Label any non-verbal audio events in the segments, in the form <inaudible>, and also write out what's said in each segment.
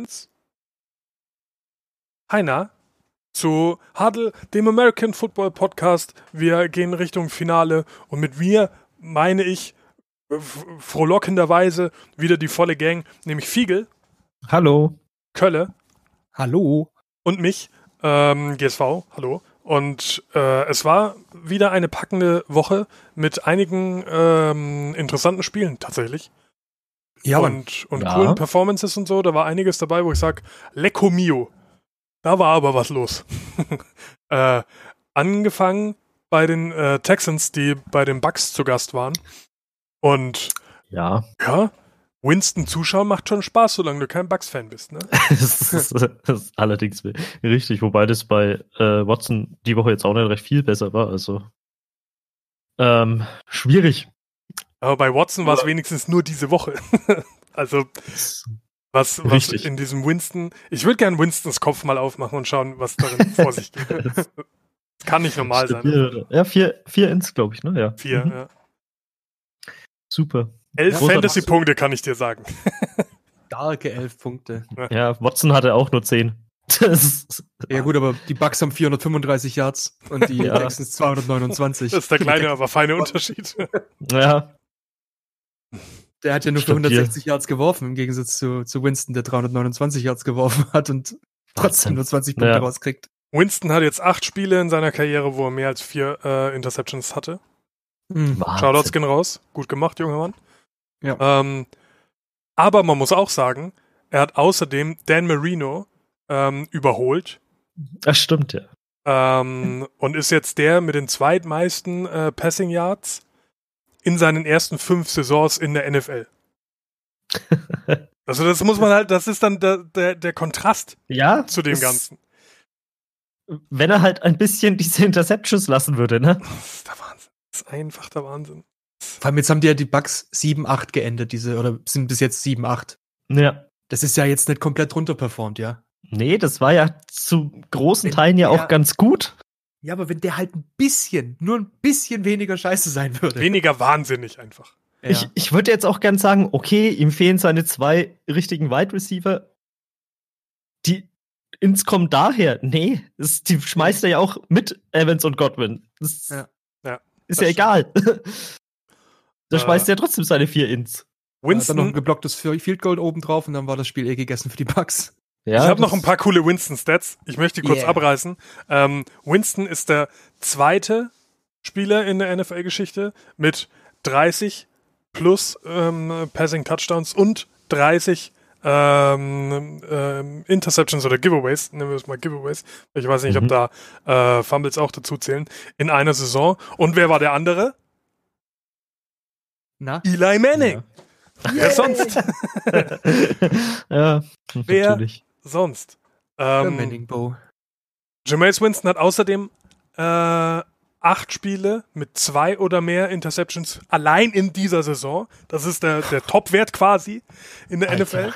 Fans. Heiner zu Huddle, dem American Football Podcast. Wir gehen Richtung Finale und mit mir meine ich frohlockenderweise wieder die volle Gang, nämlich Fiegel. Hallo. Kölle. Hallo. Und mich, ähm, GSV. Hallo. Und äh, es war wieder eine packende Woche mit einigen ähm, interessanten Spielen tatsächlich. Ja, und, und ja. coolen Performances und so. Da war einiges dabei, wo ich sage, Lecco Mio. Da war aber was los. <laughs> äh, angefangen bei den äh, Texans, die bei den Bucks zu Gast waren. Und ja, ja Winston zuschauen macht schon Spaß, solange du kein Bucks-Fan bist. Ne? <laughs> das, ist, das, ist, allerdings richtig, wobei das bei äh, Watson die Woche jetzt auch nicht recht viel besser war. Also ähm, schwierig. Aber bei Watson war es wenigstens nur diese Woche. <laughs> also was, was in diesem Winston. Ich würde gerne Winstons Kopf mal aufmachen und schauen, was darin <laughs> vor sich geht. Das kann nicht normal sein. Ja, vier, vier Ins, glaube ich, ne? Ja. Vier, mhm. ja. Super. Elf ja, Fantasy-Punkte kann ich dir sagen. <laughs> Starke elf Punkte. Ja, Watson hatte auch nur zehn. ja gut, aber die Bucks haben 435 Yards und die ja. Texans 229. Das ist der kleine, aber feine Unterschied. Ja. Der hat ja nur für 160 Yards geworfen, im Gegensatz zu, zu Winston, der 329 Yards geworfen hat und trotzdem nur 20 Punkte ja. rauskriegt. Winston hat jetzt acht Spiele in seiner Karriere, wo er mehr als vier äh, Interceptions hatte. Mhm. Shoutouts gehen raus. Gut gemacht, junger Mann. Ja. Ähm, aber man muss auch sagen, er hat außerdem Dan Marino ähm, überholt. Das stimmt, ja. Ähm, und ist jetzt der mit den zweitmeisten äh, Passing Yards in seinen ersten fünf Saisons in der NFL. also das muss man halt, das ist dann der, der, der Kontrast ja, zu dem Ganzen. Wenn er halt ein bisschen diese Interceptions lassen würde, ne? Das ist der Wahnsinn. Das ist einfach der Wahnsinn. Vor allem jetzt haben die ja die Bugs 7-8 geendet, diese, oder sind bis jetzt 7-8. Ja. Das ist ja jetzt nicht komplett runterperformt, ja. Nee, das war ja zu großen Teilen ja auch ganz gut. Ja, aber wenn der halt ein bisschen, nur ein bisschen weniger scheiße sein würde. Weniger wahnsinnig einfach. Ja. Ich, ich würde jetzt auch gern sagen, okay, ihm fehlen seine zwei richtigen Wide Receiver. Die ins kommen daher. Nee, das, die schmeißt er ja auch mit Evans und Godwin. Das ja. Ja, ist ja egal. <laughs> da äh, schmeißt er trotzdem seine vier Ins. Winston. Ja, dann noch ein geblocktes Field Goal oben drauf und dann war das Spiel eh gegessen für die Bucks. Ja, ich habe noch ein paar coole Winston-Stats. Ich möchte kurz yeah. abreißen. Ähm, Winston ist der zweite Spieler in der NFL-Geschichte mit 30 plus ähm, Passing Touchdowns und 30 ähm, ähm, Interceptions oder Giveaways, nehmen wir es mal Giveaways. Ich weiß nicht, mhm. ob da äh, Fumbles auch dazu zählen, in einer Saison. Und wer war der andere? Na? Eli Manning. Ja. Wer sonst? <laughs> ja, Wer natürlich sonst? Ähm, Manning Bow. Jameis Winston hat außerdem äh, acht Spiele mit zwei oder mehr Interceptions allein in dieser Saison. Das ist der, der <laughs> Top-Wert quasi in der Alter. NFL.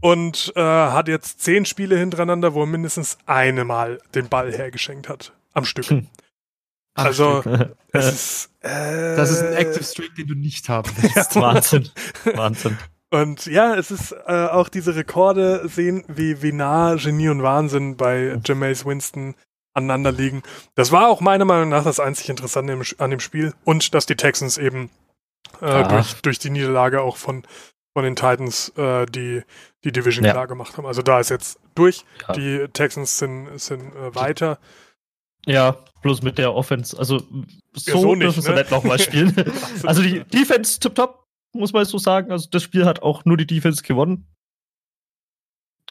Und äh, hat jetzt zehn Spiele hintereinander, wo er mindestens eine Mal den Ball hergeschenkt hat. Am Stück. Hm. Also, es <laughs> ist. Äh, das ist ein Active Streak, den du nicht haben <laughs> willst. Wahnsinn. Wahnsinn. Und ja, es ist äh, auch diese Rekorde sehen, wie, wie nah Genie und Wahnsinn bei Jameis Winston aneinander liegen. Das war auch meiner Meinung nach das einzig Interessante an dem Spiel. Und dass die Texans eben äh, durch, durch die Niederlage auch von, von den Titans äh, die, die Division ja. klar gemacht haben. Also da ist jetzt durch. Ja. Die Texans sind, sind äh, weiter. Ja, bloß mit der Offense. Also so, ja, so nicht, dürfen sie ne? nicht nochmal spielen. <laughs> <laughs> also die Defense tipptopp muss man so sagen. Also das Spiel hat auch nur die Defense gewonnen.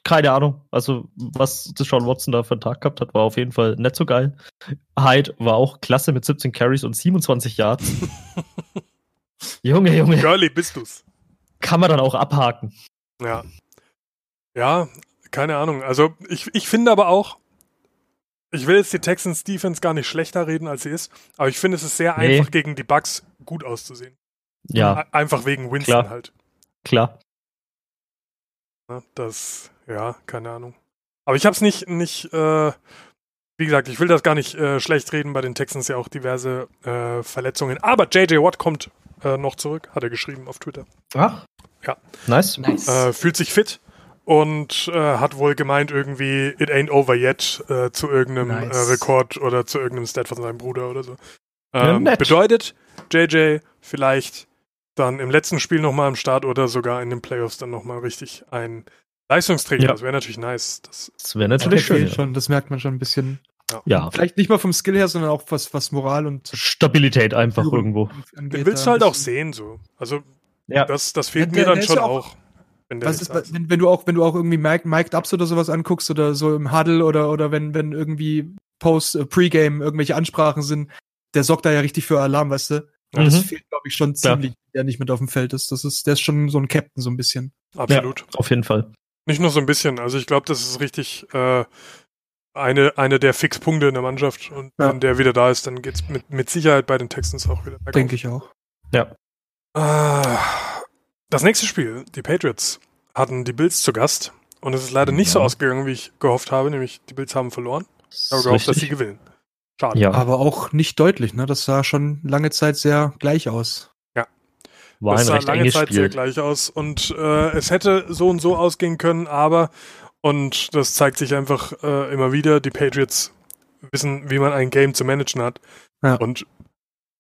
Keine Ahnung. Also, was Sean Watson da für einen Tag gehabt hat, war auf jeden Fall nicht so geil. Hyde war auch klasse mit 17 Carries und 27 Yards. <laughs> Junge, Junge. Girly bist du's. Kann man dann auch abhaken. Ja. Ja, keine Ahnung. Also, ich, ich finde aber auch, ich will jetzt die Texans Defense gar nicht schlechter reden, als sie ist, aber ich finde, es ist sehr nee. einfach, gegen die Bucks gut auszusehen. Ja. Einfach wegen Winston Klar. halt. Klar. Das, ja, keine Ahnung. Aber ich hab's nicht, nicht, äh, wie gesagt, ich will das gar nicht äh, schlecht reden, bei den Texans ja auch diverse äh, Verletzungen. Aber JJ Watt kommt äh, noch zurück, hat er geschrieben auf Twitter. Ach. Ja. Nice. nice. Äh, fühlt sich fit. und äh, hat wohl gemeint irgendwie It ain't over yet äh, zu irgendeinem nice. äh, Rekord oder zu irgendeinem Stat von seinem Bruder oder so. Ähm, ja, bedeutet, JJ vielleicht dann im letzten Spiel nochmal am Start oder sogar in den Playoffs dann nochmal richtig ein Leistungsträger. Ja. Das wäre natürlich nice. Das, das wäre natürlich schön. Ja. Schon, das merkt man schon ein bisschen. Ja. ja. Vielleicht nicht mal vom Skill her, sondern auch was, was Moral und Stabilität einfach irgendwo. Angeht, Den willst du halt auch sehen, so. Also, ja. das, das fehlt der, mir dann schon auch. Wenn, was ist, wenn, wenn, du auch, wenn du auch irgendwie Mike, Mike Ups oder sowas anguckst oder so im Huddle oder, oder wenn, wenn irgendwie Post, äh, Pre-Game irgendwelche Ansprachen sind, der sorgt da ja richtig für Alarm, weißt du? Mhm. Das fehlt, glaube ich, schon ziemlich, ja. der nicht mit auf dem Feld ist. Das ist, der ist schon so ein Captain, so ein bisschen. Absolut. Ja, auf jeden Fall. Nicht nur so ein bisschen. Also ich glaube, das ist richtig äh, eine, eine der Fixpunkte in der Mannschaft. Und ja. wenn der wieder da ist, dann geht's mit, mit Sicherheit bei den Texans auch wieder. Denke ich auch. Ja. Äh, das nächste Spiel, die Patriots, hatten die Bills zu Gast. Und es ist leider nicht ja. so ausgegangen, wie ich gehofft habe, nämlich die Bills haben verloren. Ich habe gehofft, dass sie gewinnen. Schade. Ja. Aber auch nicht deutlich, ne? Das sah schon lange Zeit sehr gleich aus. War das sah lange Zeit Spiel. sehr gleich aus. Und äh, es hätte so und so ausgehen können, aber, und das zeigt sich einfach äh, immer wieder, die Patriots wissen, wie man ein Game zu managen hat. Ja. Und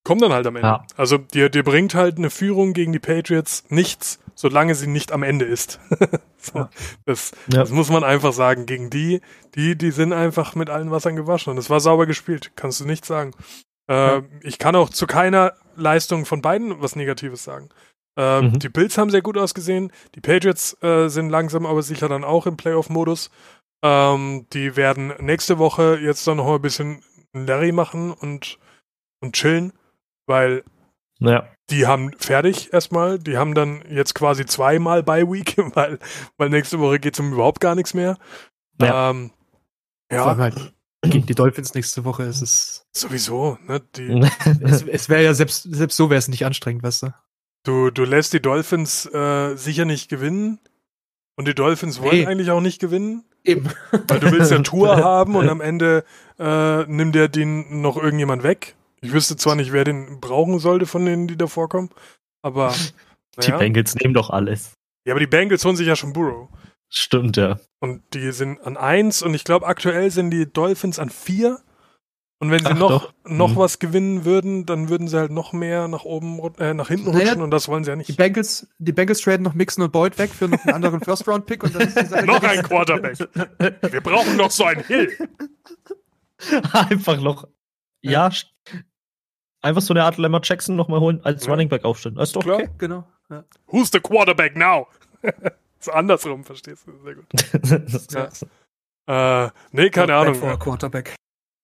kommen dann halt am Ende. Ja. Also dir, dir bringt halt eine Führung gegen die Patriots nichts, solange sie nicht am Ende ist. <laughs> so, ja. Das, das, muss man einfach sagen. Gegen die, die, die sind einfach mit allen Wassern gewaschen. Und es war sauber gespielt, kannst du nicht sagen. Äh, ich kann auch zu keiner Leistung von beiden was Negatives sagen. Äh, mhm. Die Bills haben sehr gut ausgesehen. Die Patriots äh, sind langsam aber sicher dann auch im Playoff-Modus. Ähm, die werden nächste Woche jetzt dann noch mal ein bisschen Larry machen und, und chillen, weil ja. die haben fertig erstmal. Die haben dann jetzt quasi zweimal bei Week, <laughs> weil, weil nächste Woche geht es um überhaupt gar nichts mehr. Ja. Ähm, ja. Halt gegen die <clears throat> Dolphins nächste Woche ist es. Sowieso, ne? Die, <laughs> es es wäre ja selbst, selbst so wäre es nicht anstrengend, weißt du? Du, du lässt die Dolphins äh, sicher nicht gewinnen. Und die Dolphins wollen nee. eigentlich auch nicht gewinnen. Eben. Weil du willst ja Tour <laughs> haben und am Ende äh, nimmt der den noch irgendjemand weg. Ich wüsste zwar nicht, wer den brauchen sollte von denen, die da vorkommen, aber. <laughs> Die Bengals nehmen doch alles. Ja, aber die Bengals holen sich ja schon Burrow. Stimmt, ja. Und die sind an eins und ich glaube, aktuell sind die Dolphins an vier. Und wenn sie Ach, noch, noch mhm. was gewinnen würden, dann würden sie halt noch mehr nach oben, äh, nach hinten rutschen naja, und das wollen sie ja nicht. Die Bengals, die Bengals traden noch Mixon und Boyd weg für noch einen anderen First-Round-Pick und dann ist die <laughs> Noch ein Quarterback. Wir brauchen noch so einen Hill. <laughs> Einfach noch, ja, ja, einfach so eine Art Lemmer Jackson nochmal holen, als ja. Running Back aufstellen. Das ist doch Klar. okay. Genau. Ja. Who's the quarterback now? <laughs> so andersrum, verstehst du? Sehr gut. <laughs> ja. äh, nee, keine Ahnung. Quarterback.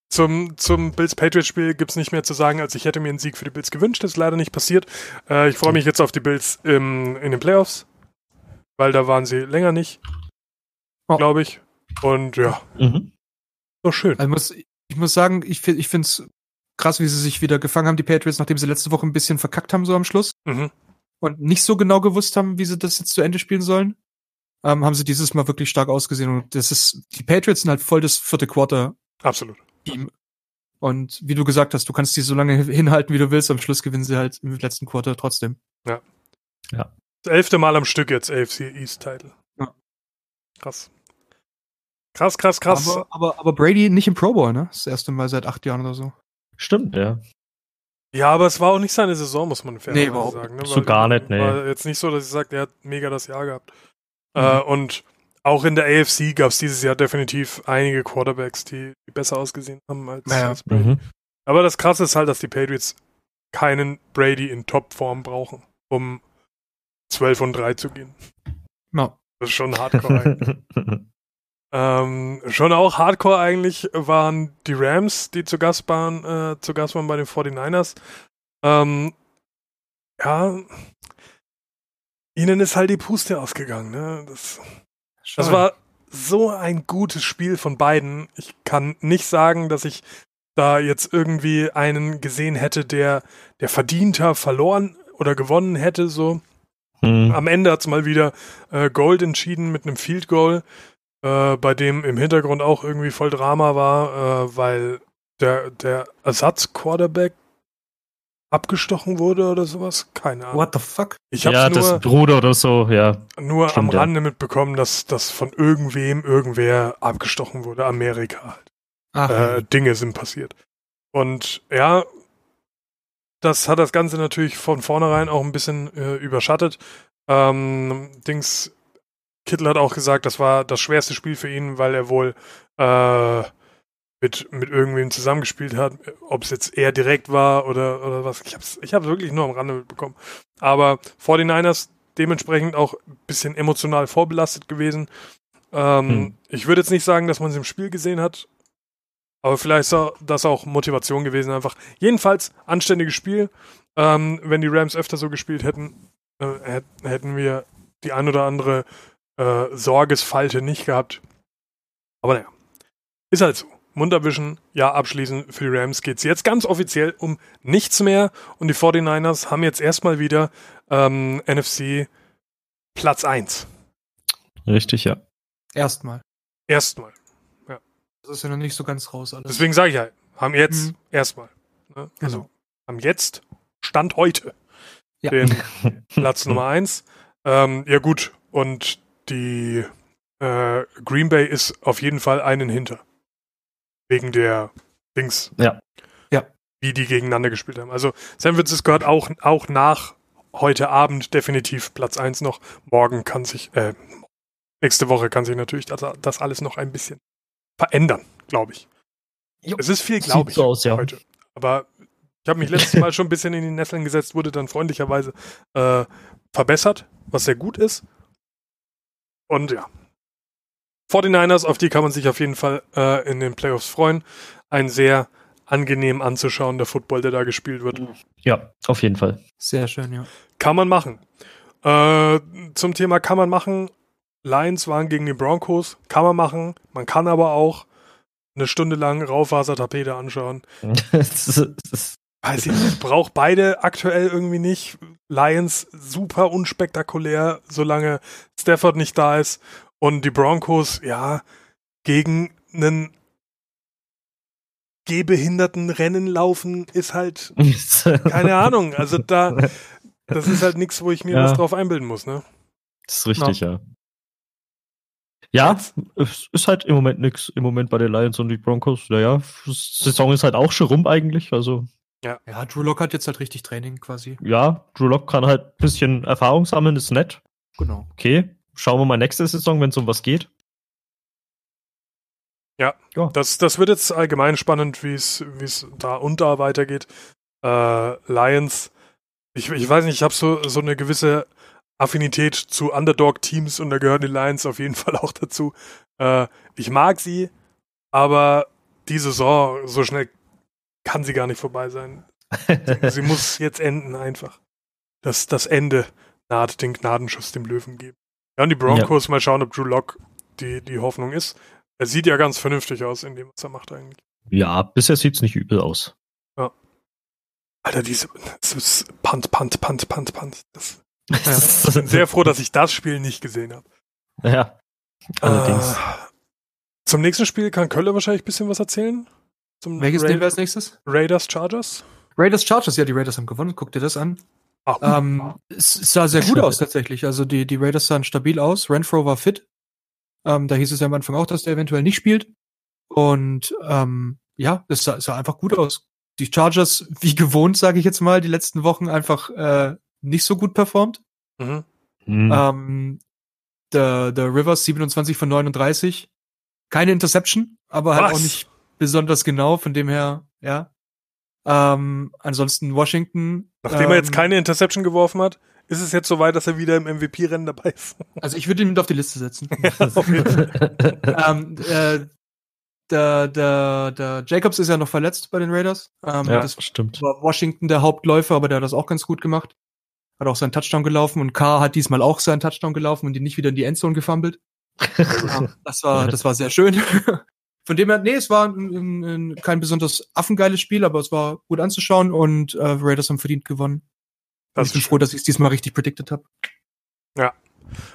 Zum, zum Bills-Patriots-Spiel gibt es nicht mehr zu sagen, als ich hätte mir einen Sieg für die Bills gewünscht. Das ist leider nicht passiert. Äh, ich freue mich jetzt auf die Bills im, in den Playoffs, weil da waren sie länger nicht, oh. glaube ich. Und ja, mhm. so schön. Also muss, ich muss sagen, ich, ich finde es krass, wie sie sich wieder gefangen haben, die Patriots, nachdem sie letzte Woche ein bisschen verkackt haben, so am Schluss. Mhm. Und nicht so genau gewusst haben, wie sie das jetzt zu Ende spielen sollen ähm, haben sie dieses Mal wirklich stark ausgesehen. Und das ist, die Patriots sind halt voll das vierte Quarter. Absolut. Team. Und wie du gesagt hast, du kannst die so lange hinhalten, wie du willst. Am Schluss gewinnen sie halt im letzten Quarter trotzdem. Ja. Ja. Das elfte Mal am Stück jetzt AFC East Title. Ja. Krass. Krass, krass, krass. Aber, aber, aber Brady nicht im Pro Bowl, ne? Das erste Mal seit acht Jahren oder so. Stimmt, ja. Ja, aber es war auch nicht seine Saison, muss man fair nee, sagen. Ne? So gar nicht, ne. War jetzt nicht so, dass ich sage, er hat mega das Jahr gehabt. Äh, mhm. und auch in der AFC gab es dieses Jahr definitiv einige Quarterbacks, die, die besser ausgesehen haben als, naja. als Brady. Mhm. Aber das Krasse ist halt, dass die Patriots keinen Brady in Topform brauchen, um 12 und 3 zu gehen. No. Das ist schon hardcore eigentlich. <laughs> ähm, schon auch hardcore eigentlich waren die Rams, die zu Gast waren, äh, zu Gast waren bei den 49ers. Ähm, ja, ihnen ist halt die Puste ausgegangen. Ne? Das, das war so ein gutes Spiel von beiden. Ich kann nicht sagen, dass ich da jetzt irgendwie einen gesehen hätte, der, der verdienter verloren oder gewonnen hätte. So. Mhm. Am Ende hat es mal wieder äh, Gold entschieden mit einem Field Goal, äh, bei dem im Hintergrund auch irgendwie voll Drama war, äh, weil der, der Ersatz-Quarterback abgestochen wurde oder sowas. Keine Ahnung. What the fuck? Ich hab's ja, nur, das Bruder oder so, ja. Nur Stimmt, am Rande ja. mitbekommen, dass das von irgendwem irgendwer abgestochen wurde. Amerika halt. Ach. Äh, Dinge sind passiert. Und ja, das hat das Ganze natürlich von vornherein auch ein bisschen äh, überschattet. Ähm, Dings, Kittel hat auch gesagt, das war das schwerste Spiel für ihn, weil er wohl äh, mit, mit irgendwem zusammengespielt hat, ob es jetzt eher direkt war oder, oder was. Ich habe es ich hab's wirklich nur am Rande mitbekommen. Aber 49ers dementsprechend auch ein bisschen emotional vorbelastet gewesen. Ähm, hm. Ich würde jetzt nicht sagen, dass man es im Spiel gesehen hat, aber vielleicht ist das auch Motivation gewesen einfach. Jedenfalls anständiges Spiel. Ähm, wenn die Rams öfter so gespielt hätten, äh, hätten wir die ein oder andere äh, Sorgesfalte nicht gehabt. Aber naja, ist halt so. Mund abwischen, ja, abschließen. Für die Rams geht es jetzt ganz offiziell um nichts mehr. Und die 49ers haben jetzt erstmal wieder ähm, NFC Platz 1. Richtig, ja. Erstmal. Erstmal. Ja. Das ist ja noch nicht so ganz raus alles. Deswegen sage ich ja, haben jetzt mhm. erstmal. Ne? Also genau. haben jetzt, Stand heute, ja. den <laughs> Platz Nummer 1. Ähm, ja gut, und die äh, Green Bay ist auf jeden Fall einen hinter. Wegen der Dings. Ja. Ja. Wie die gegeneinander gespielt haben. Also San Francisco hat auch, auch nach heute Abend definitiv Platz 1 noch. Morgen kann sich, äh, nächste Woche kann sich natürlich das, das alles noch ein bisschen verändern, glaube ich. Jo. Es ist viel, glaube ich, so aus, ja. heute. Aber ich habe mich letztes <laughs> Mal schon ein bisschen in die Nesseln gesetzt, wurde dann freundlicherweise äh, verbessert, was sehr gut ist. Und ja, 49ers, auf die kann man sich auf jeden Fall äh, in den Playoffs freuen. Ein sehr angenehm anzuschauender Football, der da gespielt wird. Ja, auf jeden Fall. Sehr schön, ja. Kann man machen. Äh, zum Thema kann man machen. Lions waren gegen die Broncos. Kann man machen. Man kann aber auch eine Stunde lang Raufasertapete anschauen. <laughs> Weiß ich nicht, braucht beide aktuell irgendwie nicht. Lions super unspektakulär, solange Stafford nicht da ist. Und die Broncos, ja, gegen einen gehbehinderten Rennen laufen ist halt <laughs> keine Ahnung. Also da, das ist halt nichts, wo ich mir ja. was drauf einbilden muss, ne? Das ist richtig, ja. Ja, es ist halt im Moment nichts. Im Moment bei den Lions und die Broncos. Naja, Saison ist halt auch schon rum eigentlich. Also. Ja. ja, Drew Lock hat jetzt halt richtig Training quasi. Ja, Drew Lock kann halt ein bisschen Erfahrung sammeln, ist nett. Genau. Okay, schauen wir mal nächste Saison, wenn es um was geht. Ja, ja, Das, das wird jetzt allgemein spannend, wie es da und da weitergeht. Äh, Lions, ich, ich weiß nicht, ich habe so, so eine gewisse Affinität zu Underdog-Teams und da gehören die Lions auf jeden <laughs> Fall auch dazu. Äh, ich mag sie, aber die Saison, so schnell kann sie gar nicht vorbei sein. <laughs> sie, muss jetzt enden einfach. Das, das Ende naht den Gnadenschuss dem Löwen geben. Ja, und die Broncos, ja. mal schauen, ob Drew Lock die, die Hoffnung ist. Er sieht ja ganz vernünftig aus in dem, was er macht eigentlich. Ja, bisher sieht es nicht übel aus. Ja. Alter, diese das Punt, Punt, Punt, Punt, Punt. Das, <laughs> ja. Ich bin sehr froh, dass ich das Spiel nicht gesehen habe. Ja. Allerdings. Äh, zum nächsten Spiel kann Kölle wahrscheinlich ein bisschen was erzählen. Zum Welches Ra nehmen wir als nächstes? Raiders Chargers. Raiders Chargers, ja, die Raiders haben gewonnen. Guck dir das an. Ach, ähm, es sah sehr gut aus tatsächlich. Also die, die Raiders sahen stabil aus. Renfro war fit. Ähm, da hieß es ja am Anfang auch, dass der eventuell nicht spielt. Und ähm, ja, es sah, es sah einfach gut aus. Die Chargers, wie gewohnt, sage ich jetzt mal, die letzten Wochen einfach äh, nicht so gut performt. Mhm. Mhm. Ähm, der, der Rivers 27 von 39. Keine Interception, aber halt auch nicht besonders genau, von dem her, ja. Ähm, ansonsten Washington. Nachdem ähm, er jetzt ähm, keine Interception geworfen hat, ist es jetzt soweit, dass er wieder im MVP-Rennen dabei ist. <laughs> Also ich würde ihn mit auf die Liste setzen. <laughs> ja, auf jeden Fall. <laughs> ähm, äh, der, der, der Jacobs ist ja noch verletzt bei den Raiders. Ähm, ja, das stimmt. War Washington der Hauptläufer, aber der hat das auch ganz gut gemacht. Hat auch seinen Touchdown gelaufen und Carr hat diesmal auch seinen Touchdown gelaufen und ihn nicht wieder in die Endzone gefummelt. ja, das war, das war sehr schön. Von dem her, nee, es war ein, ein, ein, kein besonders affengeiles Spiel, aber es war gut anzuschauen und äh, Raiders haben verdient gewonnen. Das ich bin froh, dass ich es diesmal richtig predicted habe. Ja.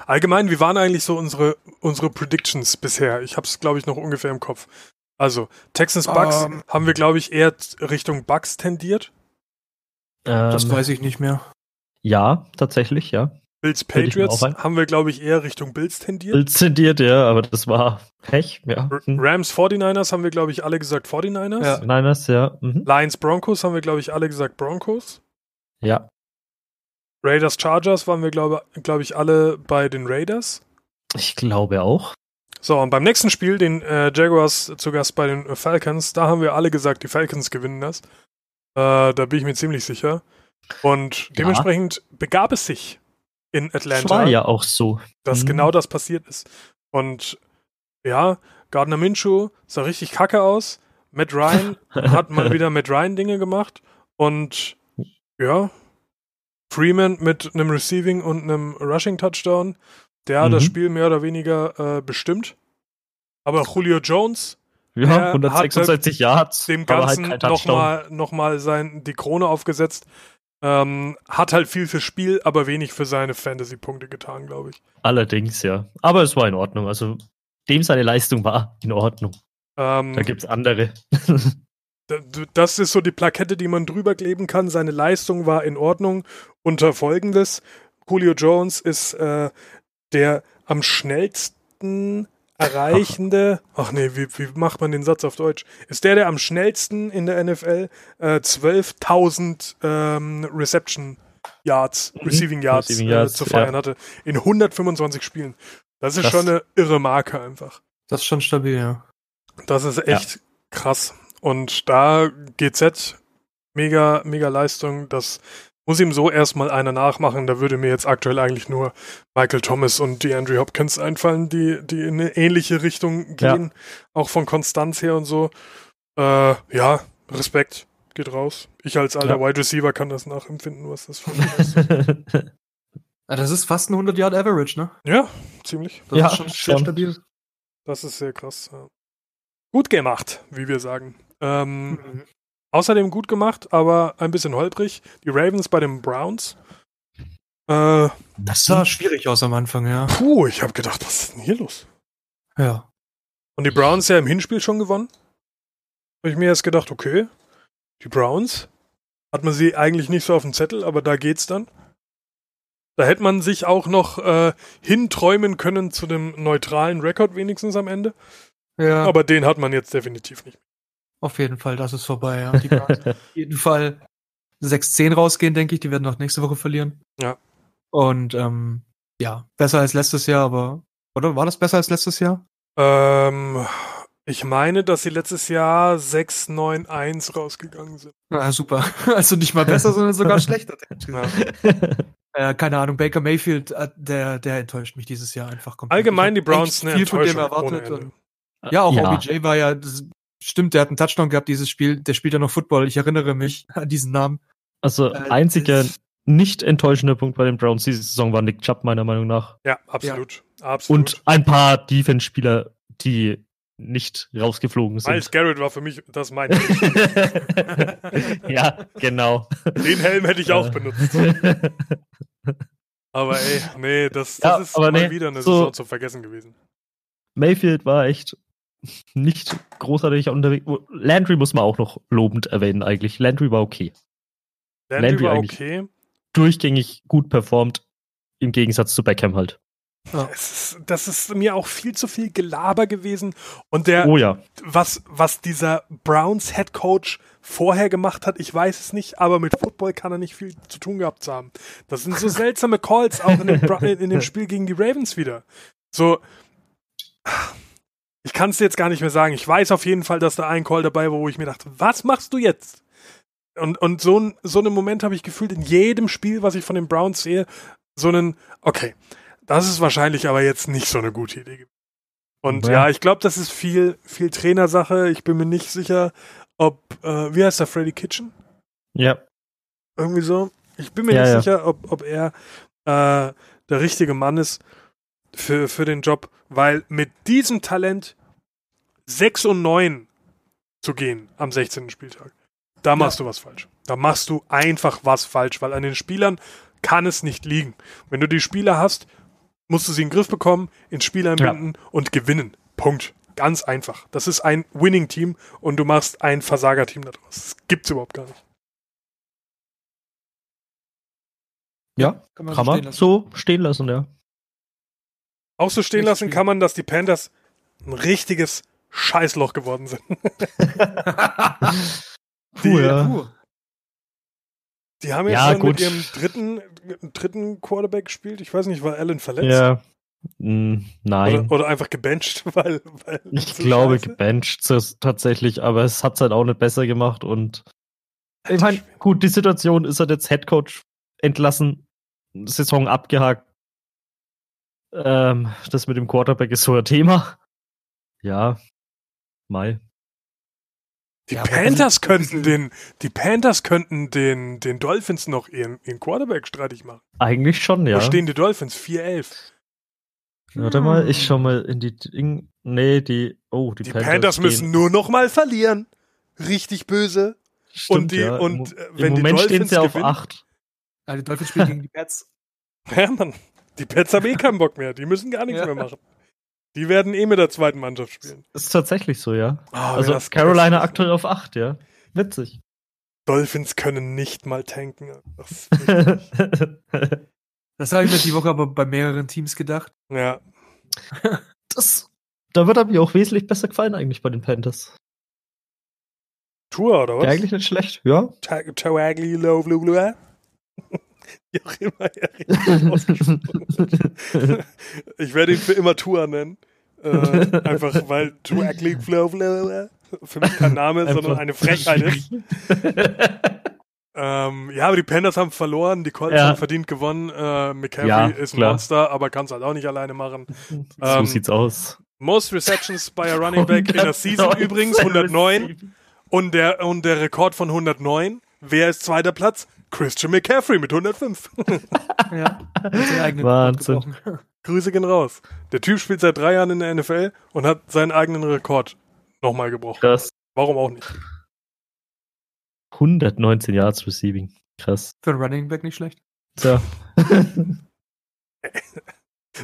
Allgemein, wie waren eigentlich so unsere, unsere Predictions bisher? Ich habe es, glaube ich, noch ungefähr im Kopf. Also, Texans Bucks um, ähm. haben wir, glaube ich, eher Richtung Bucks tendiert. das ähm, weiß ich nicht mehr. Ja, tatsächlich, ja. Bills Patriots haben wir, glaube ich, eher Richtung Bills tendiert. Bills tendiert, ja, aber das war Pech. Ja. Hm. Rams 49ers haben wir, glaube ich, alle gesagt 49ers. Ja. Niners, ja. Mhm. Lions Broncos haben wir, glaube ich, alle gesagt Broncos. Ja. Raiders Chargers waren wir, glaube glaub ich, alle bei den Raiders. Ich glaube auch. So, und beim nächsten Spiel, den äh, Jaguars zu Gast bei den Falcons, da haben wir alle gesagt, die Falcons gewinnen das. Äh, da bin ich mir ziemlich sicher. Und dementsprechend ja. begab es sich in Atlanta. war ja auch so. Dass mhm. genau das passiert ist. Und ja, Gardner Minshew sah richtig kacke aus. Matt Ryan <laughs> hat mal wieder Matt Ryan Dinge gemacht. Und ja, Freeman mit einem Receiving und einem Rushing Touchdown. Der hat mhm. das Spiel mehr oder weniger äh, bestimmt. Aber Julio Jones ja, 166 Yards. Dem Ganzen halt nochmal noch mal sein, die Krone aufgesetzt. Ähm, hat halt viel fürs Spiel, aber wenig für seine Fantasy-Punkte getan, glaube ich. Allerdings, ja. Aber es war in Ordnung. Also, dem seine Leistung war in Ordnung. Ähm, da gibt es andere. <laughs> das ist so die Plakette, die man drüber kleben kann. Seine Leistung war in Ordnung unter folgendes. Julio Jones ist äh, der am schnellsten erreichende, <laughs> ach nee, wie, wie macht man den Satz auf Deutsch? Ist der, der am schnellsten in der NFL äh, 12.000 ähm, Reception Yards, mhm. Receiving Yards, Receiving Yards äh, zu feiern ja. hatte, in 125 Spielen. Das ist das, schon eine irre Marke einfach. Das ist schon stabil, ja. Das ist echt ja. krass. Und da GZ, mega, mega Leistung, das muss ihm so erstmal einer nachmachen. Da würde mir jetzt aktuell eigentlich nur Michael Thomas und die Andrew Hopkins einfallen, die, die in eine ähnliche Richtung gehen. Ja. Auch von Konstanz her und so. Äh, ja, Respekt. Geht raus. Ich als alter ja. Wide Receiver kann das nachempfinden, was das für <laughs> ist. ja, das ist fast ein 100 Yard Average, ne? Ja, ziemlich. Das ja, ist schon sehr stabil. Das ist sehr krass. Ja. Gut gemacht, wie wir sagen. Ähm, mhm. Außerdem gut gemacht, aber ein bisschen holprig. Die Ravens bei den Browns. Äh, das sah schwierig aus am Anfang, ja. Puh, ich habe gedacht, was ist denn hier los? Ja. Und die Browns ja im Hinspiel schon gewonnen. Habe ich mir erst gedacht, okay, die Browns hat man sie eigentlich nicht so auf dem Zettel, aber da geht's dann. Da hätte man sich auch noch äh, hinträumen können zu dem neutralen Rekord wenigstens am Ende. Ja. Aber den hat man jetzt definitiv nicht. Auf jeden Fall, das ist vorbei. Ja. Die auf jeden Fall 6-10 rausgehen, denke ich. Die werden noch nächste Woche verlieren. Ja. Und ähm, ja, besser als letztes Jahr, aber oder war das besser als letztes Jahr? Ähm, ich meine, dass sie letztes Jahr 6-9-1 rausgegangen sind. Ah, super. <laughs> Also nicht mal besser, sondern sogar <laughs> schlechter. Ja. Äh, keine Ahnung, Baker Mayfield, äh, der, der enttäuscht mich dieses Jahr einfach komplett. Allgemein die Browns ne, viel von dem erwartet. Und, ja, auch ja. OBJ war ja, Stimmt, der hat einen Touchdown gehabt, dieses Spiel. Der spielt ja noch Football. Ich erinnere mich <laughs> an diesen Namen. Also, äh, einziger nicht enttäuschender Punkt bei den Browns diese Saison war Nick Chubb, meiner Meinung nach. Ja, absolut. Ja. absolut. Und ein paar Defense-Spieler, die nicht rausgeflogen sind. Miles Garrett war für mich das mein. <laughs> ja, genau. Den Helm hätte ich auch benutzt. aber ey, nee, das, das ja, ist mal nee, wieder eine so Saison zu vergessen gewesen. Mayfield war echt nicht großartig unterwegs. Landry muss man auch noch lobend erwähnen, eigentlich. Landry war okay. Landry, Landry war okay. Durchgängig gut performt, im Gegensatz zu Beckham halt. Ja. Ist, das ist mir auch viel zu viel Gelaber gewesen. Und der, oh ja. was, was dieser Browns Head Coach vorher gemacht hat, ich weiß es nicht, aber mit Football kann er nicht viel zu tun gehabt haben. Das sind so <laughs> seltsame Calls auch in dem, in dem <laughs> Spiel gegen die Ravens wieder. So, ich kann es jetzt gar nicht mehr sagen. Ich weiß auf jeden Fall, dass da ein Call dabei war, wo ich mir dachte, was machst du jetzt? Und, und so, ein, so einen Moment habe ich gefühlt in jedem Spiel, was ich von den Browns sehe, so einen, okay, das ist wahrscheinlich aber jetzt nicht so eine gute Idee. Und ja, ja ich glaube, das ist viel, viel Trainersache. Ich bin mir nicht sicher, ob, äh, wie heißt der, Freddy Kitchen? Ja. Irgendwie so. Ich bin mir ja, nicht ja. sicher, ob, ob er äh, der richtige Mann ist für, für den Job, weil mit diesem Talent 6 und 9 zu gehen am 16. Spieltag, da machst ja. du was falsch. Da machst du einfach was falsch, weil an den Spielern kann es nicht liegen. Wenn du die Spieler hast, musst du sie in den Griff bekommen, ins Spiel einbinden ja. und gewinnen. Punkt. Ganz einfach. Das ist ein Winning-Team und du machst ein Versager-Team daraus. Das gibt's überhaupt gar nicht. Ja, kann man, kann so, man stehen so, stehen lassen, ja. Auch so stehen Nicht lassen kann man, dass die Panthers ein richtiges Scheißloch geworden sind. <laughs> die, ja. die haben jetzt ja, schon gut. mit ihrem dritten, dritten Quarterback gespielt. Ich weiß nicht, war Allen verletzt? Ja. Mm, nein. Oder, oder, einfach gebencht, <laughs> weil. weil ich glaube, scheiße. gebencht tatsächlich, aber es hat es halt auch nicht besser gemacht und. Ich meine, gut, die Situation ist halt jetzt Headcoach entlassen, Saison abgehakt. Ähm, das mit dem Quarterback ist so ein Thema. Ja, Mai. Die ja, Panthers könnten den, die Panthers könnten den, den Dolphins noch ihren, ihren Quarterback streitig machen. Eigentlich schon, ja. Wo stehen die Dolphins? 4-11. Warte mal, ich schau mal in die Ding. Nee, die. Oh, die, die Panthers, Panthers müssen nur noch mal verlieren. Richtig böse. Stimmt, und die, ja. und äh, wenn Im Moment die stehen sie auf 8. Ja, die Dolphins spielen gegen die Pets. <laughs> Ja, Mann. Die Pets haben eh keinen Bock mehr. Die müssen gar nichts ja. mehr machen. Die werden eh mit der zweiten Mannschaft spielen. Das ist tatsächlich so, ja. Oh, also Carolina aktuell auf 8, ja. Witzig. Dolphins können nicht mal tanken. Das, <laughs> das habe ich mir die Woche aber bei mehreren Teams gedacht. Ja. Das, da wird er mir auch wesentlich besser gefallen eigentlich bei den Panthers. Tour, oder was? Ja, eigentlich nicht schlecht, ja. Tawagli, low, blue, blue. Wie auch immer er Ich werde ihn für immer Tour nennen. Äh, einfach weil Tawagli, flow, flow, für mich kein Name, sondern eine Frechheit ist. ähm, ja, aber die Panthers haben verloren, die Colts ja. haben verdient gewonnen. Äh, McCaffrey ja, ist ein klar. Monster, aber kann es halt auch nicht alleine machen. So ähm, sieht's aus. Most Receptions by a Running Back in der Season übrigens 109 und der, und der Rekord von 109. Wer ist zweiter Platz? Christian McCaffrey mit 105. <laughs> ja, Wahnsinn. Grüße gehen raus. Der Typ spielt seit drei Jahren in der NFL und hat seinen eigenen Rekord nochmal gebrochen. Krass. Warum auch nicht? 119 Yards Receiving. Krass. Für einen Running Back nicht schlecht. Tja. <laughs>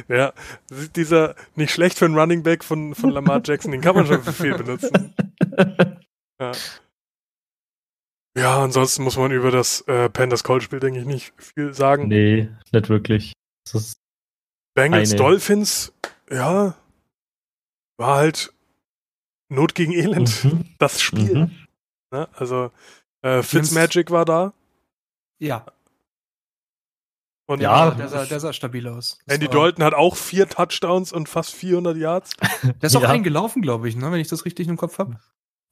ja, dieser nicht schlecht für einen Running Back von, von Lamar Jackson, den kann man schon für viel benutzen. <laughs> Ja. Ja, ansonsten muss man über das äh, Panthers Call Spiel, denke ich, nicht viel sagen. Nee, nicht wirklich. Bengals eine... Dolphins, ja, war halt Not gegen Elend, mhm. das Spiel. Mhm. Ne? Also, äh, Fitzmagic war da. Ja. Und ja, der sah, der sah stabil aus. Das Andy Dalton hat auch vier Touchdowns und fast 400 Yards. <laughs> Der ist auch ja. eingelaufen, glaube ich, ne, wenn ich das richtig im Kopf habe.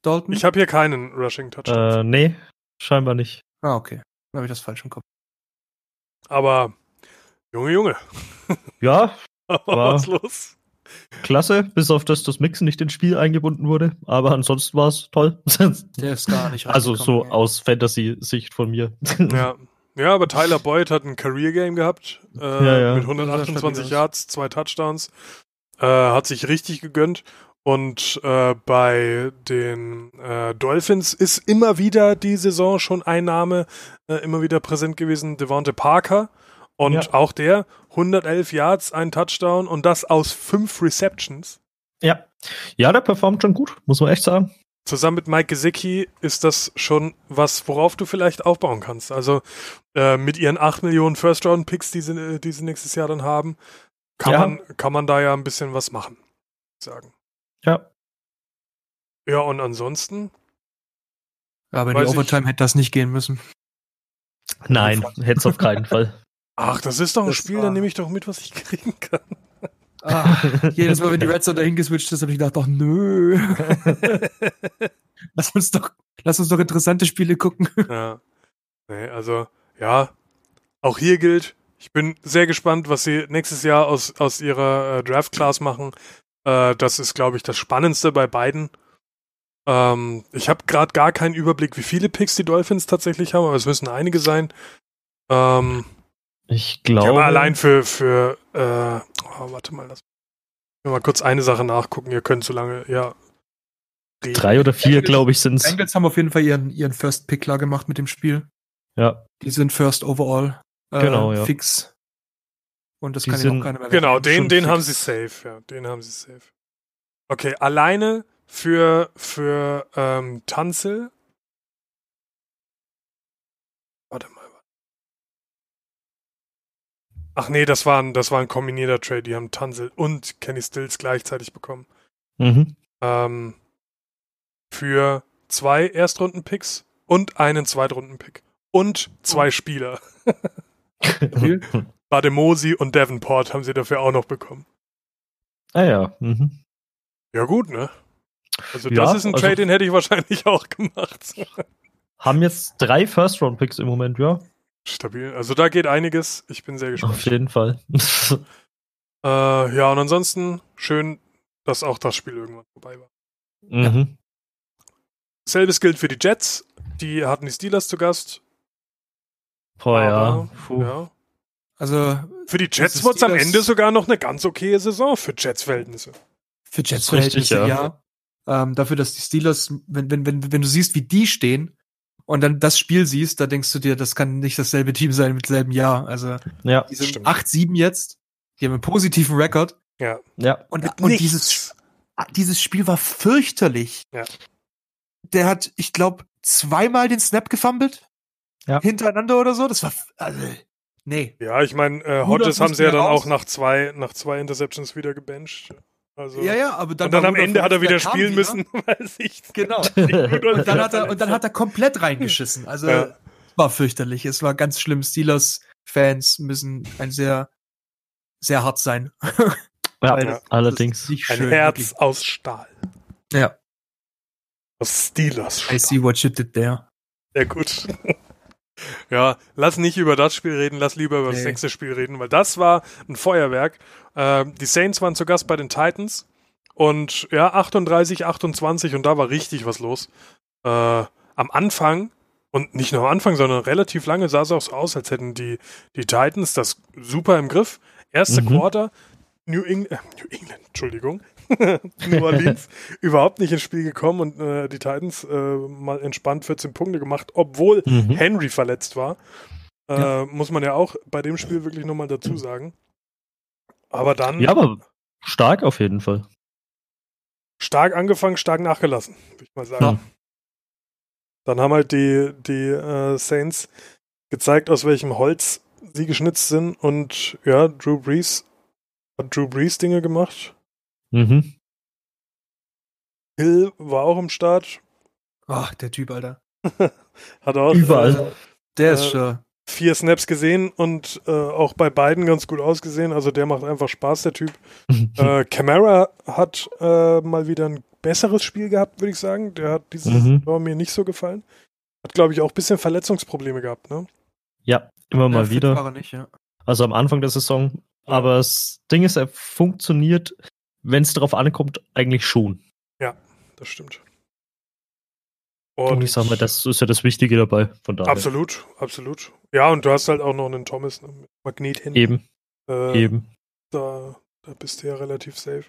Dalton? Ich habe hier keinen Rushing Touchdown. Äh, nee, scheinbar nicht. Ah, okay. Dann habe ich das falsch im Kopf. Aber, Junge, Junge. <laughs> Ja. <laughs> aber was los? Klasse, bis auf das das Mixen nicht ins Spiel eingebunden wurde. Aber ansonsten war es toll. <laughs> Der ist gar nicht Also so ey. aus Fantasy-Sicht von mir. Ja. Ja, aber Tyler Boyd hat ein Career-Game gehabt. Äh, ja, ja. Mit 128 Yards, zwei Touchdowns. Äh, hat sich richtig gegönnt. Und äh, bei den äh, Dolphins ist immer wieder die Saison schon ein Name äh, immer wieder präsent gewesen, Devonte Parker. Und ja. auch der 111 Yards, ein Touchdown und das aus fünf Receptions. Ja, ja, der performt schon gut, muss man echt sagen. Zusammen mit Mike Gesicki ist das schon was, worauf du vielleicht aufbauen kannst. Also äh, mit ihren 8 Millionen First-Round-Picks, die sie, die sie nächstes Jahr dann haben, kann, ja. man, kann man da ja ein bisschen was machen, sagen. Ja. Ja, und ansonsten? Aber in die Overtime hätte das nicht gehen müssen. Nein, hätte es auf keinen Fall. <laughs> Ach, das ist doch ein das Spiel, dann nehme ich doch mit, was ich <laughs> kriegen kann. Ah, jedes Mal, wenn die Red Zone dahin geswitcht ist, habe ich gedacht, doch nö. <laughs> lass uns doch, lass uns doch interessante Spiele gucken. Ja. Nee, also, ja. Auch hier gilt, ich bin sehr gespannt, was sie nächstes Jahr aus, aus ihrer äh, Draft-Class machen. Äh, das ist, glaube ich, das Spannendste bei beiden. Ähm, ich habe gerade gar keinen Überblick, wie viele Picks die Dolphins tatsächlich haben, aber es müssen einige sein. Ähm, ich glaube. Allein für, für äh, oh, warte mal, lass mich mal kurz eine Sache nachgucken, ihr könnt so lange, ja. Reden. Drei oder vier, glaube ich, sind es. Bengals haben auf jeden Fall ihren, ihren First Pick klar gemacht mit dem Spiel. Ja. Die sind First Overall. Äh, genau, ja. Fix. Und das die kann sind, auch keiner mehr Genau, den, den haben sie safe, ja. Den haben sie safe. Okay, alleine für, für ähm, Tanzel. Warte mal. Ach nee, das war ein, das war ein kombinierter Trade. Die haben Tunsil und Kenny Stills gleichzeitig bekommen. Mhm. Ähm, für zwei Erstrunden-Picks und einen Zweitrunden-Pick. Und zwei oh. Spieler. <laughs> Bademosi und Davenport haben sie dafür auch noch bekommen. Ah ja. Mhm. Ja gut, ne? Also das ja, ist ein also Trade, den hätte ich wahrscheinlich <laughs> auch gemacht. Haben jetzt drei First-Round-Picks im Moment, ja. Stabil. Also da geht einiges. Ich bin sehr gespannt. Auf jeden Fall. <laughs> äh, ja, und ansonsten schön, dass auch das Spiel irgendwann vorbei war. Mhm. Selbes gilt für die Jets. Die hatten die Steelers zu Gast. Boah, ja. Ja. Also für die Jets wurde es am Ende sogar noch eine ganz okaye Saison für Jets-Verhältnisse. Für Jets-Verhältnisse, ja. ja. Ähm, dafür, dass die Steelers, wenn, wenn, wenn, wenn du siehst, wie die stehen und dann das Spiel siehst, da denkst du dir, das kann nicht dasselbe Team sein mit selben Jahr. Also ja, die sind 8-7 jetzt, die haben einen positiven Rekord. Ja. ja. Und, und dieses, dieses Spiel war fürchterlich. Ja. Der hat, ich glaube, zweimal den Snap gefummelt. Ja. Hintereinander oder so. Das war, also, nee. Ja, ich meine, äh, Hodges haben sie ja dann raus. auch nach zwei, nach zwei Interceptions wieder gebencht. Also, ja, ja, aber dann, und dann am Ende hat er wieder spielen wieder. müssen, <laughs> weil sich genau. und, dann hat er, und dann hat er komplett reingeschissen. Also ja. war fürchterlich. Es war ganz schlimm. Steelers-Fans müssen ein sehr, sehr hart sein. <laughs> ja, ja. allerdings. Ein schön, Herz wirklich. aus Stahl. Ja. Aus Steelers. -Stahl. I see what you did there. Ja, gut. Ja, lass nicht über das Spiel reden, lass lieber über das nächste Spiel reden, weil das war ein Feuerwerk. Äh, die Saints waren zu Gast bei den Titans und ja, 38, 28 und da war richtig was los. Äh, am Anfang und nicht nur am Anfang, sondern relativ lange sah es auch so aus, als hätten die, die Titans das super im Griff. Erste mhm. Quarter, New, Eng äh, New England, <laughs> Entschuldigung, <laughs> New Orleans <laughs> überhaupt nicht ins Spiel gekommen und äh, die Titans äh, mal entspannt 14 Punkte gemacht, obwohl mhm. Henry verletzt war. Äh, ja. Muss man ja auch bei dem Spiel wirklich nochmal dazu sagen. Aber dann. Ja, aber stark auf jeden Fall. Stark angefangen, stark nachgelassen, würde ich mal sagen. Ja. Dann haben halt die, die äh, Saints gezeigt, aus welchem Holz sie geschnitzt sind und ja, Drew Brees hat Drew Brees Dinge gemacht. Mhm. Hill war auch im Start. Ach, der Typ, Alter. <laughs> Hat auch. Überall. Äh, der ist schon. Vier Snaps gesehen und äh, auch bei beiden ganz gut ausgesehen. Also der macht einfach Spaß, der Typ. <laughs> äh, Camara hat äh, mal wieder ein besseres Spiel gehabt, würde ich sagen. Der hat dieses mhm. Tor mir nicht so gefallen. Hat, glaube ich, auch ein bisschen Verletzungsprobleme gehabt, ne? Ja, immer mal wieder. Nicht, ja. Also am Anfang der Saison. Aber das Ding ist, er funktioniert wenn es darauf ankommt, eigentlich schon. Ja, das stimmt. Und, und ich sag mal, das ist ja das Wichtige dabei. Von daher. Absolut, absolut. Ja, und du hast halt auch noch einen Thomas ne, mit Magnet hin. Eben. Äh, Eben. Da, da bist du ja relativ safe.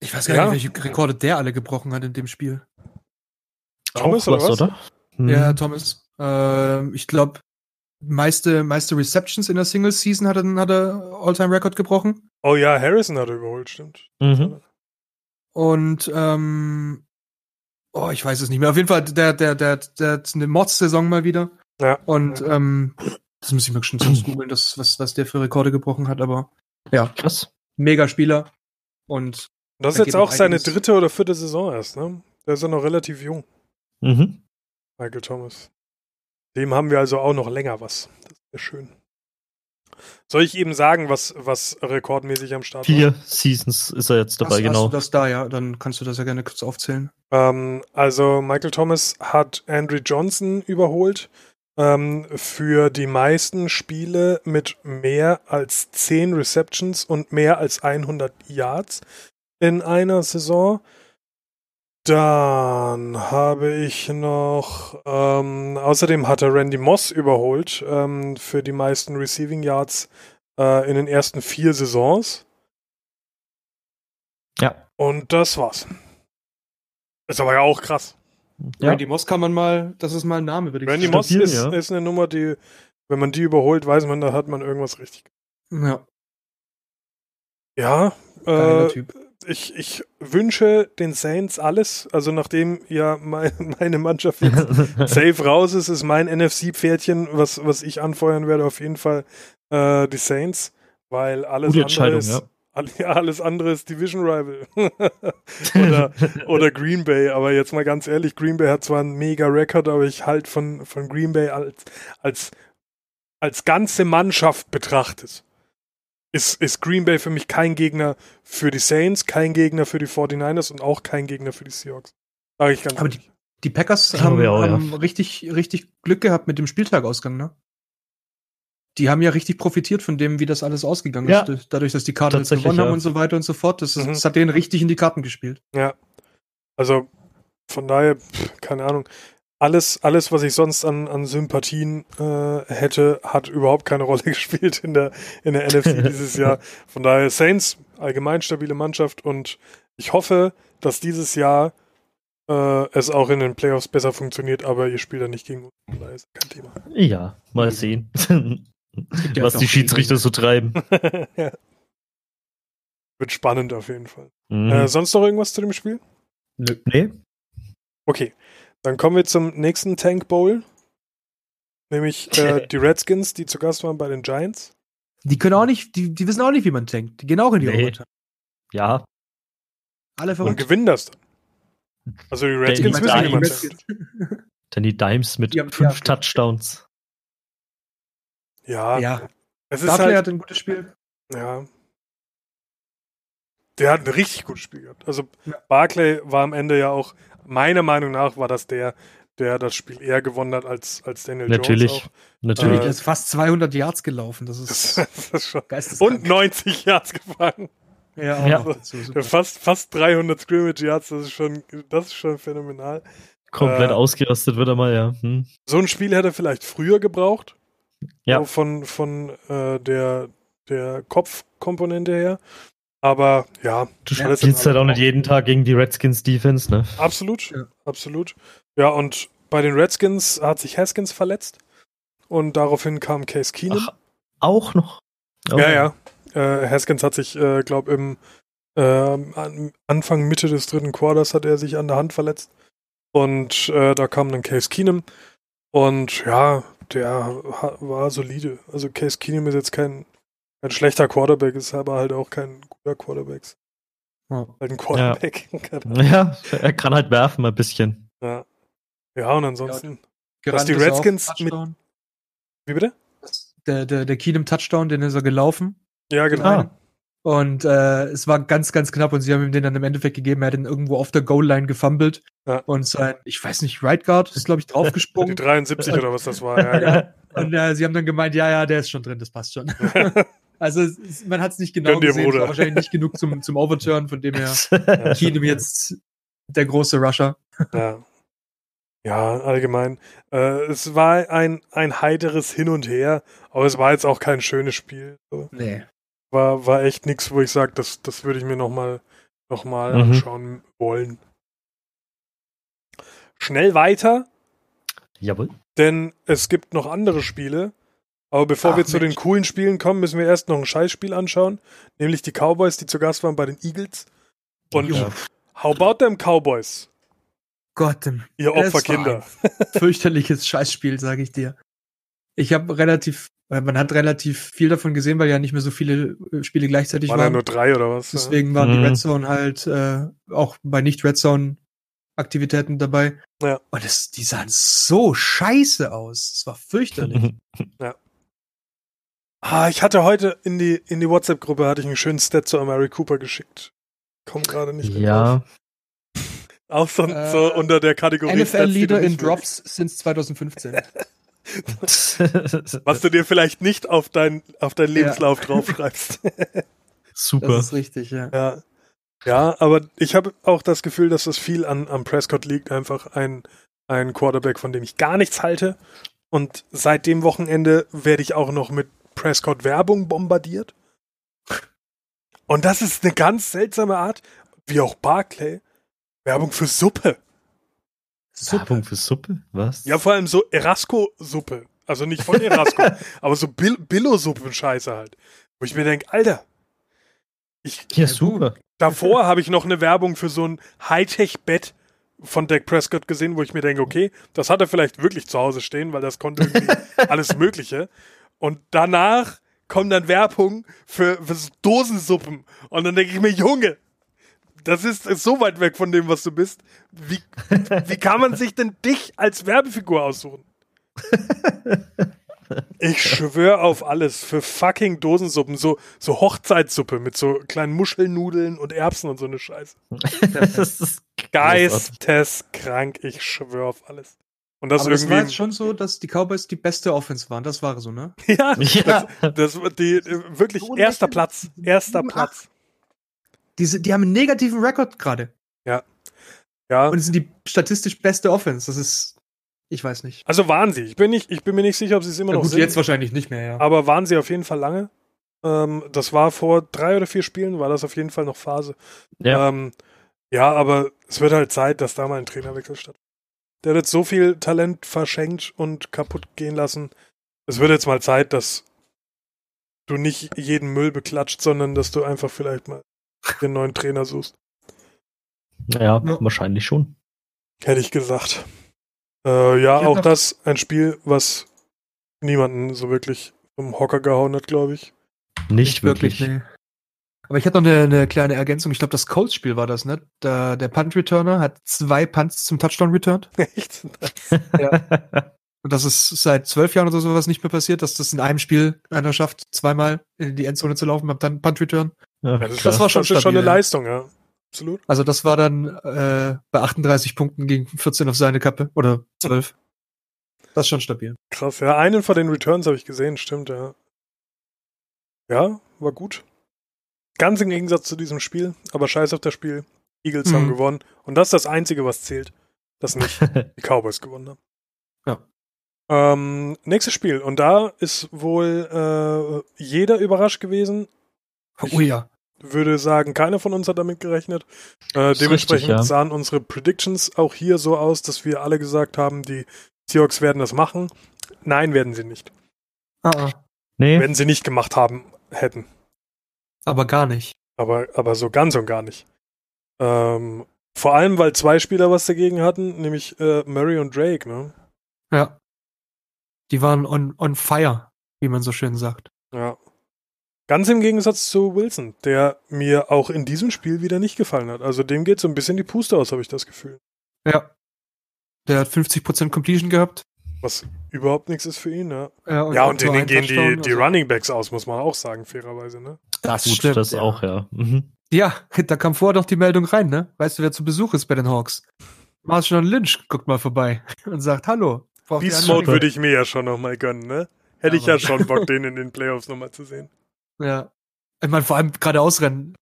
Ich weiß gar ja. nicht, welche Rekorde der alle gebrochen hat in dem Spiel. Thomas oder was? Oder? Hm. Ja, Thomas. Äh, ich glaube, meiste, meiste Receptions in der Single Season hat er, hat er All-Time-Record gebrochen. Oh ja, Harrison hat er überholt, stimmt. Mhm. Und ähm, oh, ich weiß es nicht mehr. Auf jeden Fall, der, der, der, der hat eine Mods-Saison mal wieder. Ja. Und ähm, das muss ich mir schon sonst googeln, das, was, was der für Rekorde gebrochen hat, aber ja. Krass. Mega Spieler. Und das ist jetzt auch seine dritte oder vierte Saison erst, ne? Der ist ja noch relativ jung. Mhm. Michael Thomas. Dem haben wir also auch noch länger was. Das ist ja schön. Soll ich eben sagen, was, was rekordmäßig am Start Vier war? Vier Seasons ist er jetzt dabei, hast, genau. Hast du das da, ja? Dann kannst du das ja gerne kurz aufzählen. Ähm, also Michael Thomas hat Andrew Johnson überholt ähm, für die meisten Spiele mit mehr als 10 Receptions und mehr als 100 Yards in einer Saison. Dann habe ich noch, ähm, außerdem hat er Randy Moss überholt ähm, für die meisten Receiving Yards äh, in den ersten vier Saisons. Ja. Und das war's. Ist aber ja auch krass. Ja. Randy Moss kann man mal, das ist mal ein Name, würde ich Randy sagen. Randy Moss ist, ja. ist eine Nummer, die, wenn man die überholt, weiß man, da hat man irgendwas richtig. Ja. Ja, äh, Typ ich, ich wünsche den Saints alles. Also nachdem ja mein, <laughs> meine Mannschaft jetzt <laughs> safe raus ist, ist mein NFC-Pferdchen, was, was ich anfeuern werde, auf jeden Fall äh, die Saints. weil alles andere ist, <laughs> ja. alles andere ist Division Rival oder, oder Green Bay. Aber jetzt mal ganz ehrlich, Green Bay hat zwar einen mega Rekord, aber ich halt von, von Green Bay als, als, als ganze Mannschaft betrachtet. Ist, ist Green Bay für mich kein Gegner für die Saints, kein Gegner für die 49ers und auch kein Gegner für die Seahawks. Sag ich ganz aber. Die, die Packers haben, auch, haben ja. richtig, richtig Glück gehabt mit dem Spieltagausgang, ne? die haben ja richtig profitiert von dem, wie das alles ausgegangen ja. ist. Dadurch, dass die Karten gewonnen ja. haben und so weiter und so fort. Das, mhm. das, hat denen richtig in die Karten gespielt. Ja. Also von daher, keine Ahnung. Alles, alles, was ich sonst an, an Sympathien äh, hätte, hat überhaupt keine Rolle <laughs> gespielt in der, in der NFC <laughs> dieses Jahr. Von daher Saints, allgemein stabile Mannschaft und ich hoffe, dass dieses Jahr äh, es auch in den Playoffs besser funktioniert, aber ihr spielt da nicht gegen uns. Da ist kein Thema. Ja, mal sehen. <laughs> was die Schiedsrichter so treiben. ja. Wird spannend auf jeden Fall. Mhm. Äh, sonst noch irgendwas zu dem Spiel? Nö. Nee. Okay, dann kommen wir zum nächsten Tank Bowl. Nämlich äh, <laughs> die Redskins, die zu Gast waren bei den Giants. Die können auch nicht, die, die wissen auch nicht, wie man tankt. Die gehen auch in die nee. Overtime. Ja. Alle verrückt. Und gewinnen das dann. Also die Redskins wissen, wie man tankt. Danny Dimes mit fünf Touchdowns. Ja. Ja. Es ist Barclay halt, hat ein gutes Spiel. Ja. Der hat ein richtig gutes Spiel gehabt. Also ja. Barclay war am Ende ja auch, meiner Meinung nach, war das der, der das Spiel eher gewonnen hat als, als Daniel Natürlich. Jones. Auch. Natürlich. Er ist fast 200 Yards gelaufen. Das ist, <laughs> das ist schon. Und 90 Yards gefangen. Ja, ja. Also, fast, fast 300 Scrimmage Yards, das ist schon, das ist schon phänomenal. Komplett äh, ausgerastet wird er mal, ja. Hm. So ein Spiel hätte er vielleicht früher gebraucht. Ja. von, von äh, der, der Kopfkomponente her. Aber ja. Du spielst halt auch nicht jeden Tag gegen die Redskins Defense, ne? Absolut, ja. absolut. Ja, und bei den Redskins hat sich Haskins verletzt. Und daraufhin kam Case Keenum. Ach, auch noch? Okay. Ja, ja. Äh, Haskins hat sich, äh, glaube im äh, Anfang, Mitte des dritten Quarters hat er sich an der Hand verletzt. Und äh, da kam dann Case Keenum. Und ja, der war solide. Also Case Keenum ist jetzt kein, kein schlechter Quarterback, ist aber halt auch kein guter Quarterback. Oh. Halt ein Quarterback. Ja. ja. er kann halt werfen ein bisschen. Ja. Ja, und ansonsten. Ja, was die Redskins mit. Wie bitte? Der, der, der Keenum Touchdown, den ist er gelaufen. Ja, genau. Ah. Und äh, es war ganz, ganz knapp und sie haben ihm den dann im Endeffekt gegeben. Er hat ihn irgendwo auf der Goal-Line gefummelt. Ja. Und sein, ich weiß nicht, Right Guard ist, glaube ich, draufgesprungen. <laughs> Die 73 oder was das war, ja. ja. Genau. <laughs> Und äh, sie haben dann gemeint, ja, ja, der ist schon drin, das passt schon. <laughs> also es, man hat es nicht genau Gönn gesehen, es war wahrscheinlich nicht genug zum, zum Overturn, von dem her <laughs> ja. Keenum jetzt der große Rusher. ja. Ja, allgemein. Äh, es war ein, ein heiteres Hin und Her, aber es war jetzt auch kein schönes Spiel. So. Nee war, war echt nichts, wo ich sage, das, das würde ich mir nochmal noch mal mhm. anschauen wollen. Schnell weiter. Jawohl. Denn es gibt noch andere Spiele. Aber bevor Ach, wir zu Mensch. den coolen Spielen kommen, müssen wir erst noch ein Scheißspiel anschauen. Nämlich die Cowboys, die zu Gast waren bei den Eagles. Und ja. how about them Cowboys? Gott, ihr Opferkinder. Fürchterliches Scheißspiel, sage ich dir. Ich habe relativ man hat relativ viel davon gesehen, weil ja nicht mehr so viele äh, Spiele gleichzeitig waren. Waren ja nur drei oder was? Deswegen waren mhm. die Red Zone halt äh, auch bei nicht-Red Zone Aktivitäten dabei. Ja. Und das, die sahen so scheiße aus. Es war fürchterlich. <laughs> ja. Ah, ich hatte heute in die, in die WhatsApp-Gruppe hatte ich einen schönen Stat zu Mary Cooper geschickt. Komm gerade nicht mehr Ja. <laughs> Auch so, äh, so, unter der Kategorie. NFL-Leader in Drops since 2015. <laughs> Was du dir vielleicht nicht auf, dein, auf deinen Lebenslauf ja. <laughs> draufschreibst. Super. Das ist richtig, ja. Ja, ja aber ich habe auch das Gefühl, dass das viel an, an Prescott liegt. Einfach ein, ein Quarterback, von dem ich gar nichts halte. Und seit dem Wochenende werde ich auch noch mit Prescott Werbung bombardiert. Und das ist eine ganz seltsame Art, wie auch Barclay, Werbung für Suppe. Werbung für Suppe? Was? Ja, vor allem so Erasco-Suppe. Also nicht von Erasco, <laughs> aber so Bill Billo-Suppen-Scheiße halt. Wo ich mir denke, Alter, ich, ja, super. Davor habe ich noch eine Werbung für so ein Hightech-Bett von Dak Prescott gesehen, wo ich mir denke, okay, das hat er vielleicht wirklich zu Hause stehen, weil das konnte irgendwie <laughs> alles Mögliche. Und danach kommen dann Werbung für, für Dosensuppen. Und dann denke ich mir, Junge, das ist, ist so weit weg von dem, was du bist. Wie, <laughs> wie kann man sich denn dich als Werbefigur aussuchen? <laughs> Ich schwöre auf alles für fucking Dosensuppen, so, so Hochzeitssuppe mit so kleinen Muschelnudeln und Erbsen und so eine Scheiße. <laughs> Das ist geisteskrank, ich schwöre auf alles. Und das, Aber das war jetzt schon so, dass die Cowboys die beste Offense waren. Das war so, ne? <laughs> ja, <laughs> ja. Das, das die wirklich erster Platz, erster Platz. Die, die haben einen negativen Rekord gerade. Ja. Ja. Und sind die statistisch beste Offense. Das ist ich weiß nicht. Also waren sie. Ich bin, nicht, ich bin mir nicht sicher, ob sie es immer ja, noch gut, sind. Jetzt wahrscheinlich nicht mehr, ja. Aber waren sie auf jeden Fall lange. Ähm, das war vor drei oder vier Spielen, war das auf jeden Fall noch Phase. Ja. Ähm, ja, aber es wird halt Zeit, dass da mal ein Trainerwechsel stattfindet. Der hat jetzt so viel Talent verschenkt und kaputt gehen lassen. Es wird jetzt mal Zeit, dass du nicht jeden Müll beklatscht, sondern dass du einfach vielleicht mal den neuen Trainer suchst. Ja, ja. wahrscheinlich schon. Hätte ich gesagt. Äh, ja, auch das ein Spiel, was niemanden so wirklich vom Hocker gehauen hat, glaube ich. Nicht wirklich. wirklich nee. Aber ich hatte noch eine, eine kleine Ergänzung. Ich glaube, das Colts-Spiel war das, ne? Der, der Punt-Returner hat zwei Punts zum Touchdown returned. <laughs> Echt? ja. Und das ist seit zwölf Jahren oder sowas nicht mehr passiert, dass das in einem Spiel einer schafft, zweimal in die Endzone zu laufen beim Punt-Return. Ja, das, das war schon, stabil, schon eine Leistung, ja. Absolut. Also das war dann äh, bei 38 Punkten gegen 14 auf seine Kappe oder 12. Das ist schon stabil. Krass, ja. Einen von den Returns habe ich gesehen, stimmt, ja. Ja, war gut. Ganz im Gegensatz zu diesem Spiel, aber scheiß auf das Spiel. Eagles mhm. haben gewonnen. Und das ist das Einzige, was zählt, dass nicht <laughs> die Cowboys gewonnen haben. Ja. Ähm, nächstes Spiel. Und da ist wohl äh, jeder überrascht gewesen. Ich, oh ja würde sagen, keiner von uns hat damit gerechnet. Äh, dementsprechend richtig, ja. sahen unsere Predictions auch hier so aus, dass wir alle gesagt haben, die Seahawks werden das machen. Nein, werden sie nicht. Uh -uh. Nee. Wenn sie nicht gemacht haben, hätten. Aber gar nicht. Aber, aber so ganz und gar nicht. Ähm, vor allem, weil zwei Spieler was dagegen hatten, nämlich äh, Murray und Drake, ne? Ja. Die waren on, on fire, wie man so schön sagt. Ja. Ganz im Gegensatz zu Wilson, der mir auch in diesem Spiel wieder nicht gefallen hat. Also dem geht so ein bisschen die Puste aus, habe ich das Gefühl. Ja. Der hat 50% Completion gehabt. Was überhaupt nichts ist für ihn, ja. Ja, und, ja, und denen gehen die, die also. Running Backs aus, muss man auch sagen, fairerweise, ne? Das Gut, stimmt. Das ja. auch, ja. Mhm. Ja, da kam vorher doch die Meldung rein, ne? Weißt du, wer zu Besuch ist bei den Hawks? Marshall Lynch guckt mal vorbei <laughs> und sagt, hallo. Beast Mode würde ich mir ja schon nochmal gönnen, ne? Hätte ich ja schon Bock, <laughs> den in den Playoffs nochmal zu sehen. Ja. Ich meine, vor allem geradeausrennen.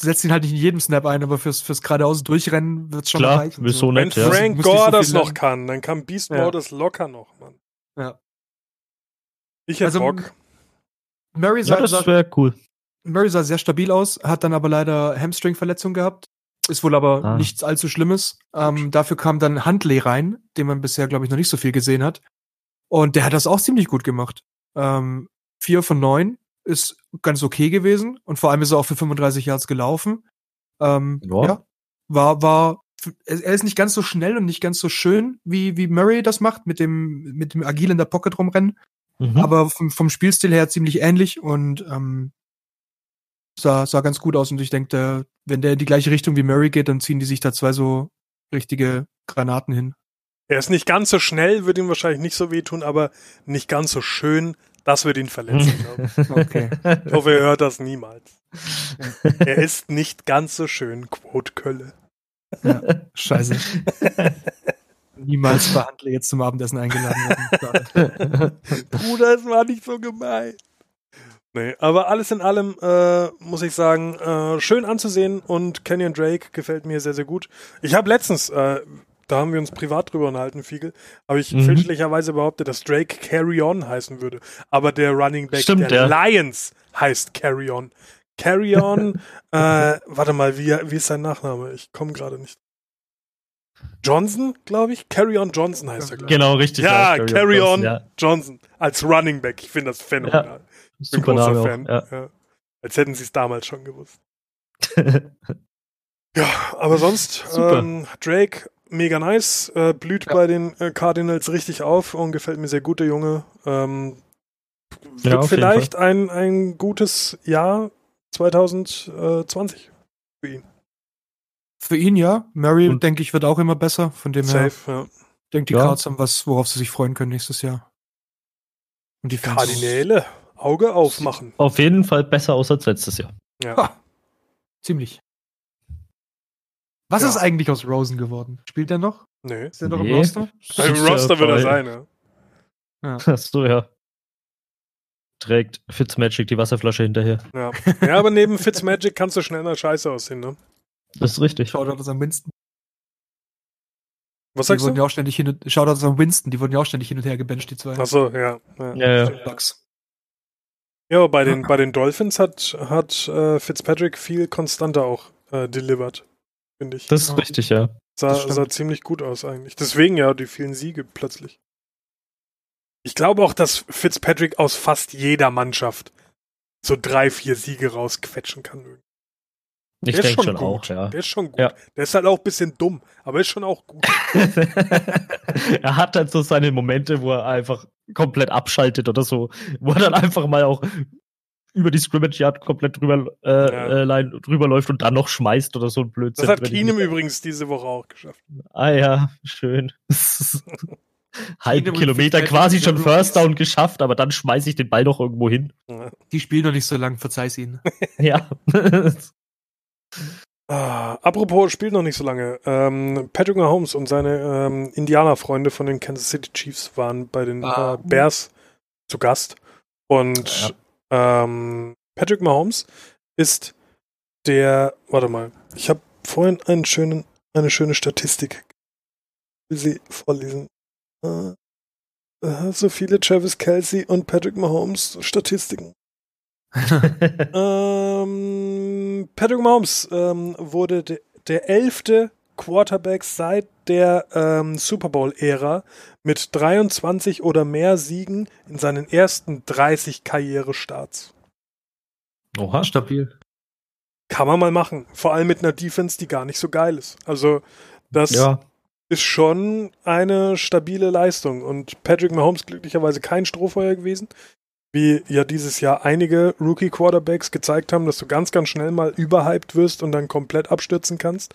Setzt ihn halt nicht in jedem Snap ein, aber fürs, fürs geradeaus durchrennen wird's schon Klar, reichen. So. so nett, Wenn ja. Frank Gore das noch kann, dann kann Beast Mode ja. das locker noch, Mann. Ja. Ich hätte also, Bock. Murray sah, ja, das wäre cool. Murray sah sehr stabil aus, hat dann aber leider Hamstring-Verletzung gehabt. Ist wohl aber ah. nichts allzu Schlimmes. Ähm, dafür kam dann Huntley rein, den man bisher, glaube ich, noch nicht so viel gesehen hat. Und der hat das auch ziemlich gut gemacht. Ähm, vier von neun, ist ganz okay gewesen und vor allem ist er auch für 35 Yards gelaufen. Ähm, ja. ja. War, war, er ist nicht ganz so schnell und nicht ganz so schön, wie, wie Murray das macht, mit dem, mit dem agil in der Pocket rumrennen. Mhm. Aber vom, vom Spielstil her ziemlich ähnlich und ähm, sah, sah ganz gut aus. Und ich denke, wenn der in die gleiche Richtung wie Murray geht, dann ziehen die sich da zwei so richtige Granaten hin. Er ist nicht ganz so schnell, würde ihm wahrscheinlich nicht so wehtun, aber nicht ganz so schön, das wird ihn verletzen, glaube ich. <laughs> Okay. Ich hoffe, er hört das niemals. er ist nicht ganz so schön, Quote Kölle. Ja, scheiße. Niemals behandle jetzt zum Abendessen eingeladen. Bruder, es war nicht so gemein. Nee, aber alles in allem äh, muss ich sagen, äh, schön anzusehen und Kenyon Drake gefällt mir sehr, sehr gut. Ich habe letztens, äh, da haben wir uns privat drüber unterhalten, Fiegel, habe ich mhm. fälschlicherweise behauptet, dass Drake Carry On heißen würde. Aber der Running Back Stimmt, der ja. Lions heißt Carry On. Carry On, <laughs> äh, warte mal, wie, wie ist sein Nachname? Ich komme gerade nicht. Johnson, glaube ich. Carry On Johnson heißt er, glaube ich. Genau, richtig. Ja, ja Carry On Johnson, ja. Johnson als Running Back. Ich finde das phänomenal. Ja, super Name Fan. Auch, ja. Als hätten sie es damals schon gewusst. <laughs> ja, aber sonst, ähm, Drake mega nice, äh, blüht ja. bei den äh, Cardinals richtig auf und gefällt mir sehr gut, der Junge. Ähm, wird ja, vielleicht ein, ein gutes Jahr 2020 für ihn. Für ihn ja. Murray, denke ich, wird auch immer besser. Von dem Safe, her. Ja. Denke die ja. Cards haben was, worauf sie sich freuen können nächstes Jahr. Und die Fans. Kardinäle. Auge aufmachen. Auf jeden Fall besser aus als letztes Jahr. Ja. Ha. Ziemlich. Was ja. ist eigentlich aus Rosen geworden? Spielt er noch? Nee. Ist er noch nee. im Roster? Im Roster wird er sein, ja. ja. <laughs> Achso, ja. Trägt Fitzmagic die Wasserflasche hinterher. Ja. ja, aber neben Fitzmagic kannst du schnell mal scheiße aussehen, ne? Das ist richtig. Schaut das am Winston. Was sagst die wurden du? Ja auch ständig hin und, Shoutouts an Winston, die wurden ja auch ständig hin und her gebencht, die zwei. Achso, ja. Ja, ja. ja. Ja, bei den, bei den Dolphins hat, hat äh, Fitzpatrick viel konstanter auch äh, delivered, finde ich. Das ist richtig, ja. Sah, sah ziemlich gut aus eigentlich. Deswegen ja die vielen Siege plötzlich. Ich glaube auch, dass Fitzpatrick aus fast jeder Mannschaft so drei, vier Siege rausquetschen kann. Ich denke schon, schon auch, ja. Der ist schon gut. Ja. Der ist halt auch ein bisschen dumm, aber ist schon auch gut. <laughs> er hat halt so seine Momente, wo er einfach komplett abschaltet oder so, wo er dann einfach mal auch über die Scrimmage Yard komplett drüber, äh, ja. äh, drüber läuft und dann noch schmeißt oder so ein Blödsinn. Das hat Keenum übrigens diese Woche auch geschafft. Ah ja, schön. <laughs> Halben Kilometer quasi schon First Down geschafft, aber dann schmeiße ich den Ball noch irgendwo hin. Die spielen noch nicht so lang, verzeih's ihnen. <laughs> ja. Ah, apropos, spielt noch nicht so lange. Ähm, Patrick Mahomes und seine ähm, Indianer-Freunde von den Kansas City Chiefs waren bei den ah. äh, Bears zu Gast. Und. Ähm, Patrick Mahomes ist der, warte mal, ich habe vorhin einen schönen, eine schöne Statistik. Ich will sie vorlesen. Äh, äh, so viele Travis Kelsey und Patrick Mahomes Statistiken. <laughs> ähm, Patrick Mahomes ähm, wurde de der elfte Quarterback seit der ähm, Super Bowl-Ära mit 23 oder mehr Siegen in seinen ersten 30 Karrierestarts. Oha, stabil. Kann man mal machen. Vor allem mit einer Defense, die gar nicht so geil ist. Also, das ja. ist schon eine stabile Leistung. Und Patrick Mahomes glücklicherweise kein Strohfeuer gewesen wie ja dieses Jahr einige Rookie-Quarterbacks gezeigt haben, dass du ganz, ganz schnell mal überhyped wirst und dann komplett abstürzen kannst.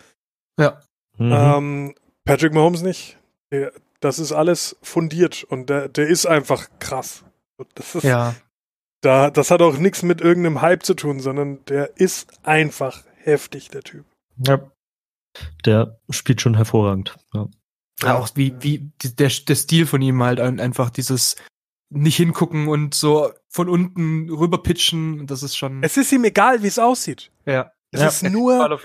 Ja. Mhm. Ähm, Patrick Mahomes nicht. Der, das ist alles fundiert und der, der ist einfach krass. Das ist, ja. Da, das hat auch nichts mit irgendeinem Hype zu tun, sondern der ist einfach heftig, der Typ. Ja. Der spielt schon hervorragend. Ja. Ja, auch wie, wie der, der Stil von ihm halt einfach dieses nicht hingucken und so von unten rüber pitchen. Das ist schon. Es ist ihm egal, wie es aussieht. Ja. Es ja. ist nur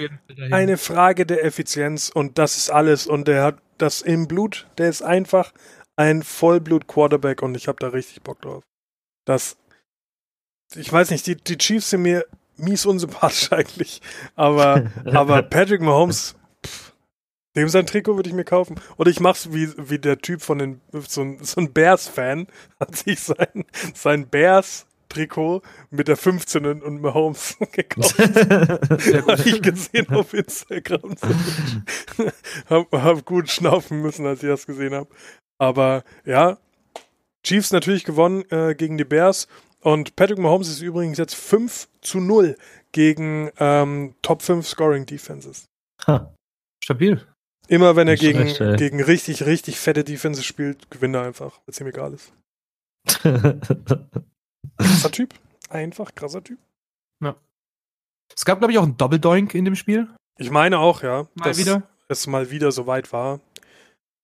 eine Frage der Effizienz und das ist alles. Und er hat das im Blut. Der ist einfach ein Vollblut-Quarterback und ich habe da richtig Bock drauf. Das, ich weiß nicht, die, die Chiefs sind mir mies unsympathisch <laughs> eigentlich, aber, <laughs> aber Patrick Mahomes dem sein Trikot würde ich mir kaufen. Oder ich mach's wie, wie der Typ von den, so ein, so ein Bears-Fan, <laughs> hat sich sein, sein Bears-Trikot mit der 15 und Mahomes <laughs> gekauft. <laughs> Habe ich gesehen auf Instagram. <laughs> hab, hab gut schnaufen müssen, als ich das gesehen habe. Aber ja, Chiefs natürlich gewonnen äh, gegen die Bears. Und Patrick Mahomes ist übrigens jetzt 5 zu 0 gegen ähm, Top 5 Scoring Defenses. Ha. Stabil. Immer wenn er gegen, recht, gegen richtig, richtig fette Defense spielt, gewinnt er einfach, weil es ihm egal ist. Krasser Typ. Einfach krasser Typ. Ja. Es gab, glaube ich, auch einen Double-Doink in dem Spiel. Ich meine auch, ja. Mal dass wieder. es mal wieder so weit war.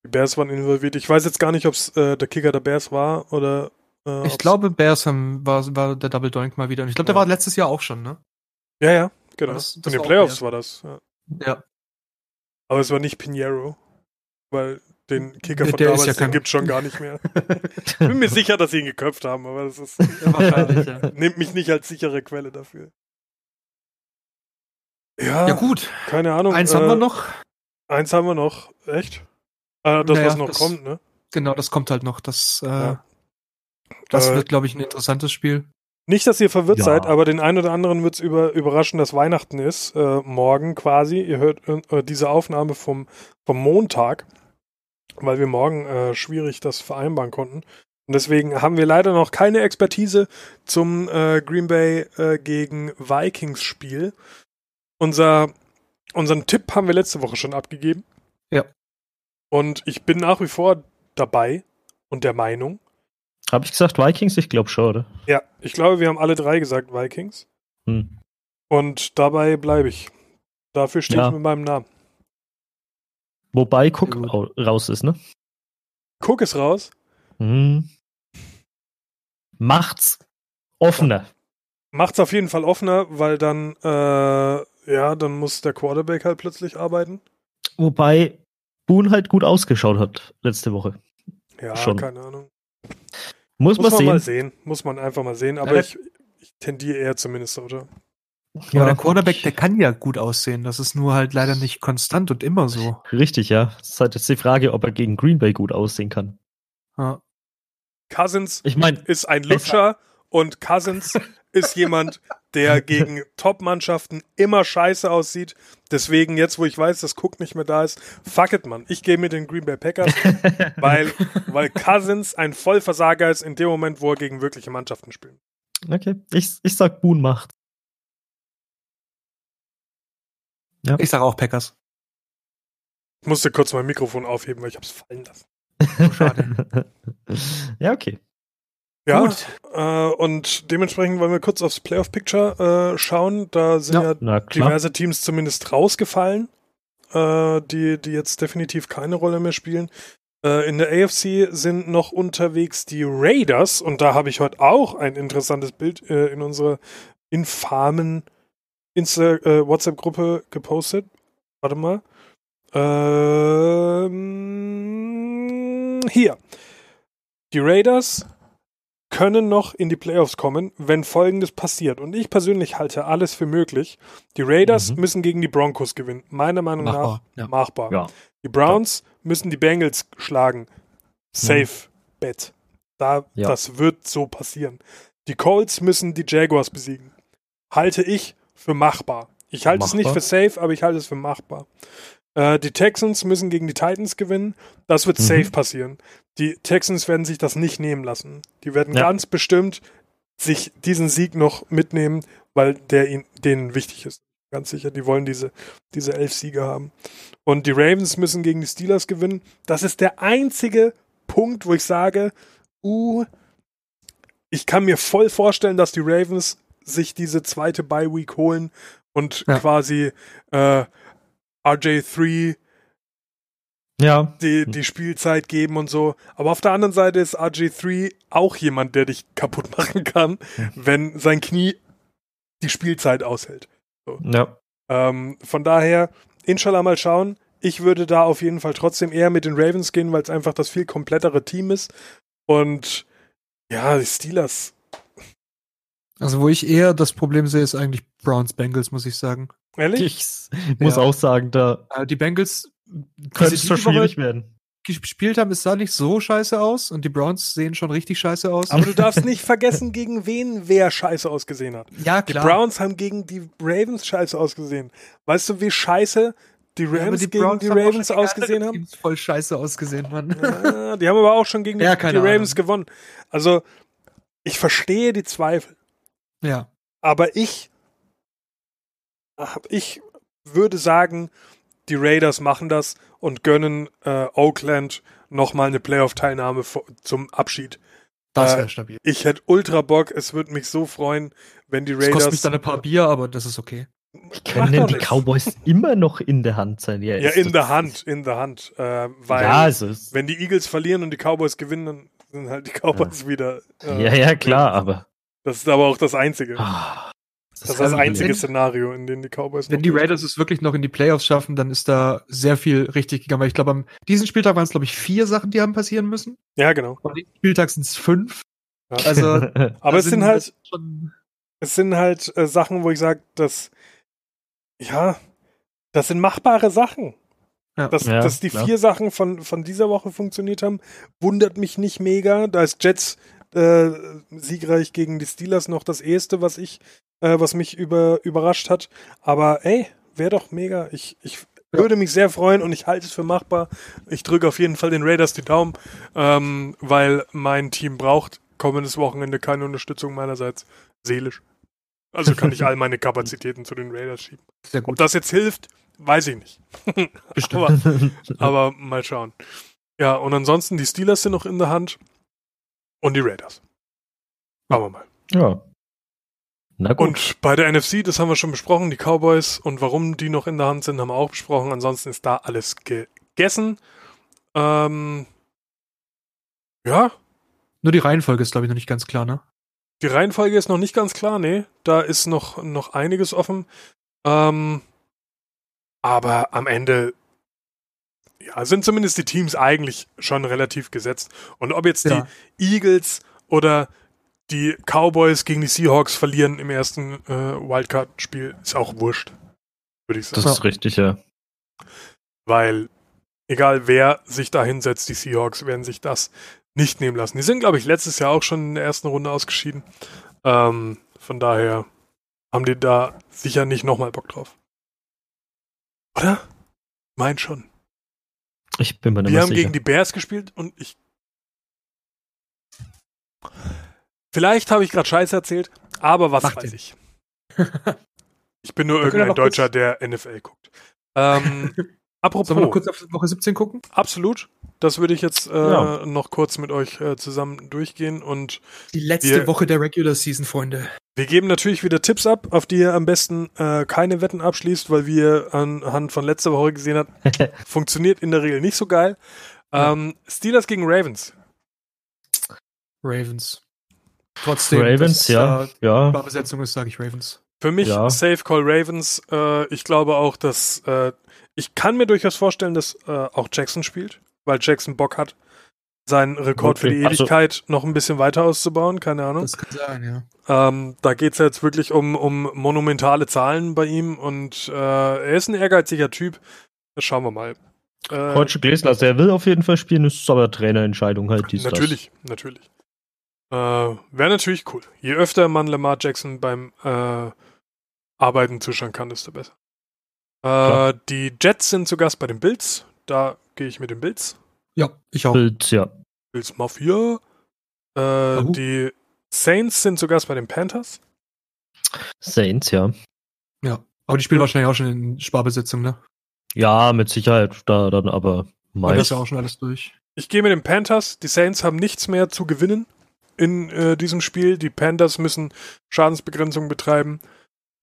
Die Bears waren involviert. Ich weiß jetzt gar nicht, ob es äh, der Kicker der Bears war oder. Äh, ich glaube, Bears haben, war, war der Double-Doink mal wieder. Und ich glaube, ja. der war letztes Jahr auch schon, ne? Ja, ja, genau. Das, das in den Playoffs war das. Ja. ja. Aber es war nicht Pinheiro, weil den Kicker von der damals, ja den gibt schon gar nicht mehr. <laughs> ich bin mir sicher, dass sie ihn geköpft haben, aber das ist wahrscheinlich, ja. Nimmt mich nicht als sichere Quelle dafür. Ja, ja gut. Keine Ahnung. Eins äh, haben wir noch. Eins haben wir noch. Echt? Äh, das, naja, was noch das, kommt, ne? Genau, das kommt halt noch. Das, äh, ja. das äh, wird, glaube ich, ein interessantes Spiel. Nicht, dass ihr verwirrt ja. seid, aber den einen oder anderen wird es über, überraschen, dass Weihnachten ist, äh, morgen quasi. Ihr hört äh, diese Aufnahme vom, vom Montag, weil wir morgen äh, schwierig das vereinbaren konnten. Und deswegen haben wir leider noch keine Expertise zum äh, Green Bay äh, gegen Vikings Spiel. Unser, unseren Tipp haben wir letzte Woche schon abgegeben. Ja. Und ich bin nach wie vor dabei und der Meinung. Habe ich gesagt Vikings? Ich glaube schon, oder? Ja, ich glaube, wir haben alle drei gesagt Vikings. Hm. Und dabei bleibe ich. Dafür stehe ja. ich mit meinem Namen. Wobei Cook raus ist, ne? Cook ist raus. Hm. Macht's offener. Macht's auf jeden Fall offener, weil dann, äh, ja, dann muss der Quarterback halt plötzlich arbeiten. Wobei Boone halt gut ausgeschaut hat letzte Woche. Ja, Schon. keine Ahnung. Muss, muss man, sehen. mal sehen. Muss man einfach mal sehen. Aber ja, ich, ich tendiere eher zumindest, oder? Ja, aber der Quarterback, der kann ja gut aussehen. Das ist nur halt leider nicht konstant und immer so. Richtig, ja. Das ist halt jetzt die Frage, ob er gegen Green Bay gut aussehen kann. Ja. Cousins ich mein, ist ein Lutscher und Cousins <laughs> ist jemand, der gegen Top-Mannschaften immer scheiße aussieht. Deswegen, jetzt wo ich weiß, dass Cook nicht mehr da ist, fuck it, man. Ich gehe mit den Green Bay Packers, <laughs> weil, weil Cousins ein Vollversager ist in dem Moment, wo er gegen wirkliche Mannschaften spielt. Okay, ich, ich sag Boone macht. Ja. Ich sag auch Packers. Ich musste kurz mein Mikrofon aufheben, weil ich hab's fallen lassen. Oh, schade. <laughs> ja, okay. Ja, äh, und dementsprechend wollen wir kurz aufs Playoff Picture äh, schauen. Da sind ja, ja diverse Teams zumindest rausgefallen, äh, die, die jetzt definitiv keine Rolle mehr spielen. Äh, in der AFC sind noch unterwegs die Raiders und da habe ich heute auch ein interessantes Bild äh, in unserer infamen Insta äh, WhatsApp-Gruppe gepostet. Warte mal. Ähm, hier. Die Raiders können noch in die Playoffs kommen, wenn Folgendes passiert. Und ich persönlich halte alles für möglich. Die Raiders mhm. müssen gegen die Broncos gewinnen. Meiner Meinung machbar, nach ja. machbar. Ja. Die Browns ja. müssen die Bengals schlagen. Safe mhm. Bet. Da, Das wird so passieren. Die Colts müssen die Jaguars besiegen. Halte ich für machbar. Ich halte es nicht für safe, aber ich halte es für machbar. Äh, die Texans müssen gegen die Titans gewinnen. Das wird mhm. safe passieren. Die Texans werden sich das nicht nehmen lassen. Die werden ja. ganz bestimmt sich diesen Sieg noch mitnehmen, weil der ihnen, denen wichtig ist. Ganz sicher, die wollen diese, diese elf Siege haben. Und die Ravens müssen gegen die Steelers gewinnen. Das ist der einzige Punkt, wo ich sage, uh, ich kann mir voll vorstellen, dass die Ravens sich diese zweite Bye Week holen und ja. quasi äh, RJ3 ja. die, die Spielzeit geben und so. Aber auf der anderen Seite ist RJ3 auch jemand, der dich kaputt <laughs> machen kann, wenn sein Knie die Spielzeit aushält. So. Ja. Ähm, von daher, inshallah mal schauen. Ich würde da auf jeden Fall trotzdem eher mit den Ravens gehen, weil es einfach das viel komplettere Team ist. Und ja, die Steelers. Also, wo ich eher das Problem sehe, ist eigentlich Browns Bengals, muss ich sagen. Ehrlich? Ich muss ja. auch sagen, da. Äh, die Bengals könnte es schon schwierig werden. Gespielt haben, es sah nicht so scheiße aus und die Browns sehen schon richtig scheiße aus. Aber du darfst nicht vergessen, gegen wen wer scheiße ausgesehen hat. Ja, klar. Die Browns haben gegen die Ravens scheiße ausgesehen. Weißt du, wie scheiße die Rams ja, die gegen die Ravens ausgesehen haben? Voll scheiße ausgesehen, Mann. Ja, die haben aber auch schon gegen ja, die, die Ravens gewonnen. Also, ich verstehe die Zweifel. Ja. Aber ich ich würde sagen, die Raiders machen das und gönnen äh, Oakland nochmal eine Playoff-Teilnahme zum Abschied. Das wäre äh, stabil. Ich hätte ultra Bock. Es würde mich so freuen, wenn die Raiders. Das kostet mich dann ein paar Bier, aber das ist okay. Können denn die Cowboys immer noch in der Hand sein? Ja, ja in der Hand, in der Hand. Äh, weil ja, also wenn die Eagles verlieren und die Cowboys gewinnen, dann sind halt die Cowboys ja. wieder. Äh, ja, ja, klar, aber. Das ist aber auch das Einzige. Ah. Das, ist das einzige Szenario, in dem die Cowboys. Wenn die Raiders es wirklich noch in die Playoffs schaffen, dann ist da sehr viel richtig gegangen. Weil ich glaube, am diesen Spieltag waren es, glaube ich, vier Sachen, die haben passieren müssen. Ja, genau. Am nächsten Spieltag sind es fünf. Ja. Also, <laughs> aber es sind, sind halt, es sind halt äh, Sachen, wo ich sage, dass, ja, das sind machbare Sachen. Ja. Dass, ja, dass die klar. vier Sachen von, von dieser Woche funktioniert haben, wundert mich nicht mega. Da ist Jets äh, siegreich gegen die Steelers noch das erste, was ich, äh, was mich über, überrascht hat. Aber ey, wäre doch mega. Ich, ich, Würde mich sehr freuen und ich halte es für machbar. Ich drücke auf jeden Fall den Raiders die Daumen, ähm, weil mein Team braucht kommendes Wochenende keine Unterstützung meinerseits. Seelisch. Also kann ich <laughs> all meine Kapazitäten zu den Raiders schieben. Sehr gut. Ob das jetzt hilft, weiß ich nicht. <laughs> aber, aber mal schauen. Ja, und ansonsten die Steelers sind noch in der Hand und die Raiders. Schauen wir mal. Ja. Na gut. Und bei der NFC, das haben wir schon besprochen, die Cowboys und warum die noch in der Hand sind, haben wir auch besprochen. Ansonsten ist da alles gegessen. Ähm, ja. Nur die Reihenfolge ist, glaube ich, noch nicht ganz klar, ne? Die Reihenfolge ist noch nicht ganz klar, nee. Da ist noch, noch einiges offen. Ähm, aber am Ende ja, sind zumindest die Teams eigentlich schon relativ gesetzt. Und ob jetzt ja. die Eagles oder die Cowboys gegen die Seahawks verlieren im ersten äh, Wildcard-Spiel, ist auch wurscht. Würde ich sagen. Das ist richtig, ja. Weil, egal wer sich da hinsetzt, die Seahawks werden sich das nicht nehmen lassen. Die sind, glaube ich, letztes Jahr auch schon in der ersten Runde ausgeschieden. Ähm, von daher haben die da sicher nicht nochmal Bock drauf. Oder? Mein schon. Ich bin mir nicht sicher. Wir haben gegen die Bears gespielt und ich Vielleicht habe ich gerade Scheiße erzählt, aber was Macht weiß ich. <laughs> ich bin nur irgendein Deutscher, der NFL guckt. Ähm, apropos. <laughs> Sollen wir noch kurz auf Woche 17 gucken? Absolut. Das würde ich jetzt äh, ja. noch kurz mit euch äh, zusammen durchgehen und die letzte wir, Woche der Regular Season, Freunde. Wir geben natürlich wieder Tipps ab, auf die ihr am besten äh, keine Wetten abschließt, weil wir anhand von letzter Woche gesehen haben, <laughs> funktioniert in der Regel nicht so geil. Ähm, Steelers gegen Ravens. Ravens. Trotzdem. Ravens, das, ja. Äh, ja. Besetzung ist, sage ich Ravens. Für mich ja. Safe Call Ravens. Äh, ich glaube auch, dass äh, ich kann mir durchaus vorstellen, dass äh, auch Jackson spielt, weil Jackson Bock hat, seinen Rekord okay. für die Ewigkeit also, noch ein bisschen weiter auszubauen. Keine Ahnung. Das kann sein, ja. Ähm, da geht es jetzt wirklich um, um monumentale Zahlen bei ihm und äh, er ist ein ehrgeiziger Typ. Das schauen wir mal. Äh, Heute gelesen, also er will auf jeden Fall spielen, ist aber Trainerentscheidung halt. Dies, natürlich, das. natürlich. Äh, Wäre natürlich cool. Je öfter man Lamar Jackson beim äh, Arbeiten zuschauen kann, desto besser. Äh, die Jets sind zu Gast bei den Bills. Da gehe ich mit den Bills. Ja, ich auch. Bills, ja. Bills Mafia. Äh, die Saints sind Gast bei den Panthers. Saints, ja. Ja, aber die spielen wahrscheinlich auch schon in Sparbesetzung, ne? Ja, mit Sicherheit da dann aber meist. Das ist ja auch schon alles durch. Ich gehe mit den Panthers. Die Saints haben nichts mehr zu gewinnen in äh, diesem Spiel. Die Panthers müssen Schadensbegrenzung betreiben.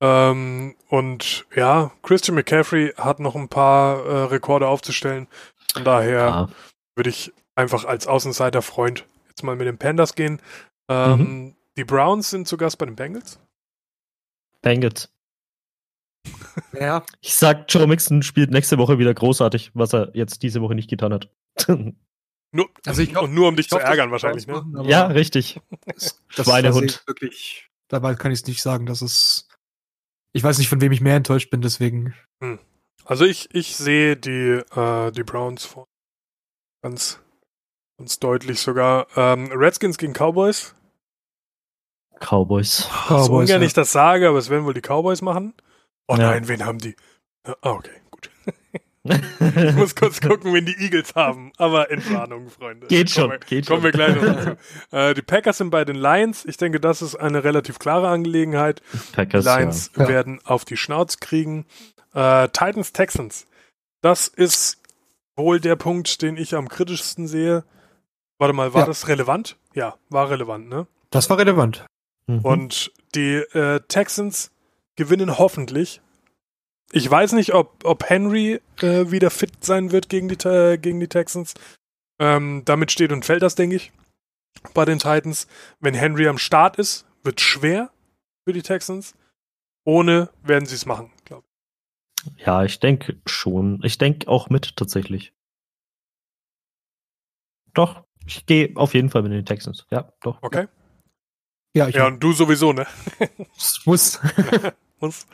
Ähm, und ja, Christian McCaffrey hat noch ein paar äh, Rekorde aufzustellen. Von daher ja. Würde ich einfach als Außenseiter-Freund jetzt mal mit den Panthers gehen. Ähm, mhm. Die Browns sind zu Gast bei den Bengals. Bengals. <laughs> Ja. Ich sag, Joe Mixon spielt nächste Woche wieder großartig, was er jetzt diese Woche nicht getan hat. <laughs> Nur, also ich glaub, und nur um dich zu ärgern wahrscheinlich, ne? Machen, ja, richtig. Das, das Schweinehund. Wirklich, dabei kann ich es nicht sagen, dass es. Ich weiß nicht, von wem ich mehr enttäuscht bin, deswegen. Hm. Also ich, ich sehe die, äh, die Browns vor. Ganz, ganz deutlich sogar. Ähm, Redskins gegen Cowboys. Cowboys. Cowboys. So ungern ja. ich das sage, aber es werden wohl die Cowboys machen. Oh ja. nein, wen haben die? Ah, okay, gut. <laughs> ich muss kurz gucken, wen die Eagles haben. Aber in Planung, Freunde. Geht schon. Wir, geht kommen schon. wir gleich noch dazu. <laughs> Äh, die Packers sind bei den Lions. Ich denke, das ist eine relativ klare Angelegenheit. Packers, die Lions ja. werden auf die Schnauze kriegen. Äh, Titans, Texans. Das ist wohl der Punkt, den ich am kritischsten sehe. Warte mal, war ja. das relevant? Ja, war relevant, ne? Das war relevant. Mhm. Und die äh, Texans gewinnen hoffentlich ich weiß nicht, ob, ob Henry äh, wieder fit sein wird gegen die, äh, gegen die Texans. Ähm, damit steht und fällt das, denke ich, bei den Titans. Wenn Henry am Start ist, wird schwer für die Texans. Ohne werden sie es machen, glaube ich. Ja, ich denke schon. Ich denke auch mit tatsächlich. Doch, ich gehe auf jeden Fall mit den Texans. Ja, doch. Okay. Ja, ja und du sowieso, ne? <laughs> muss. <laughs> muss.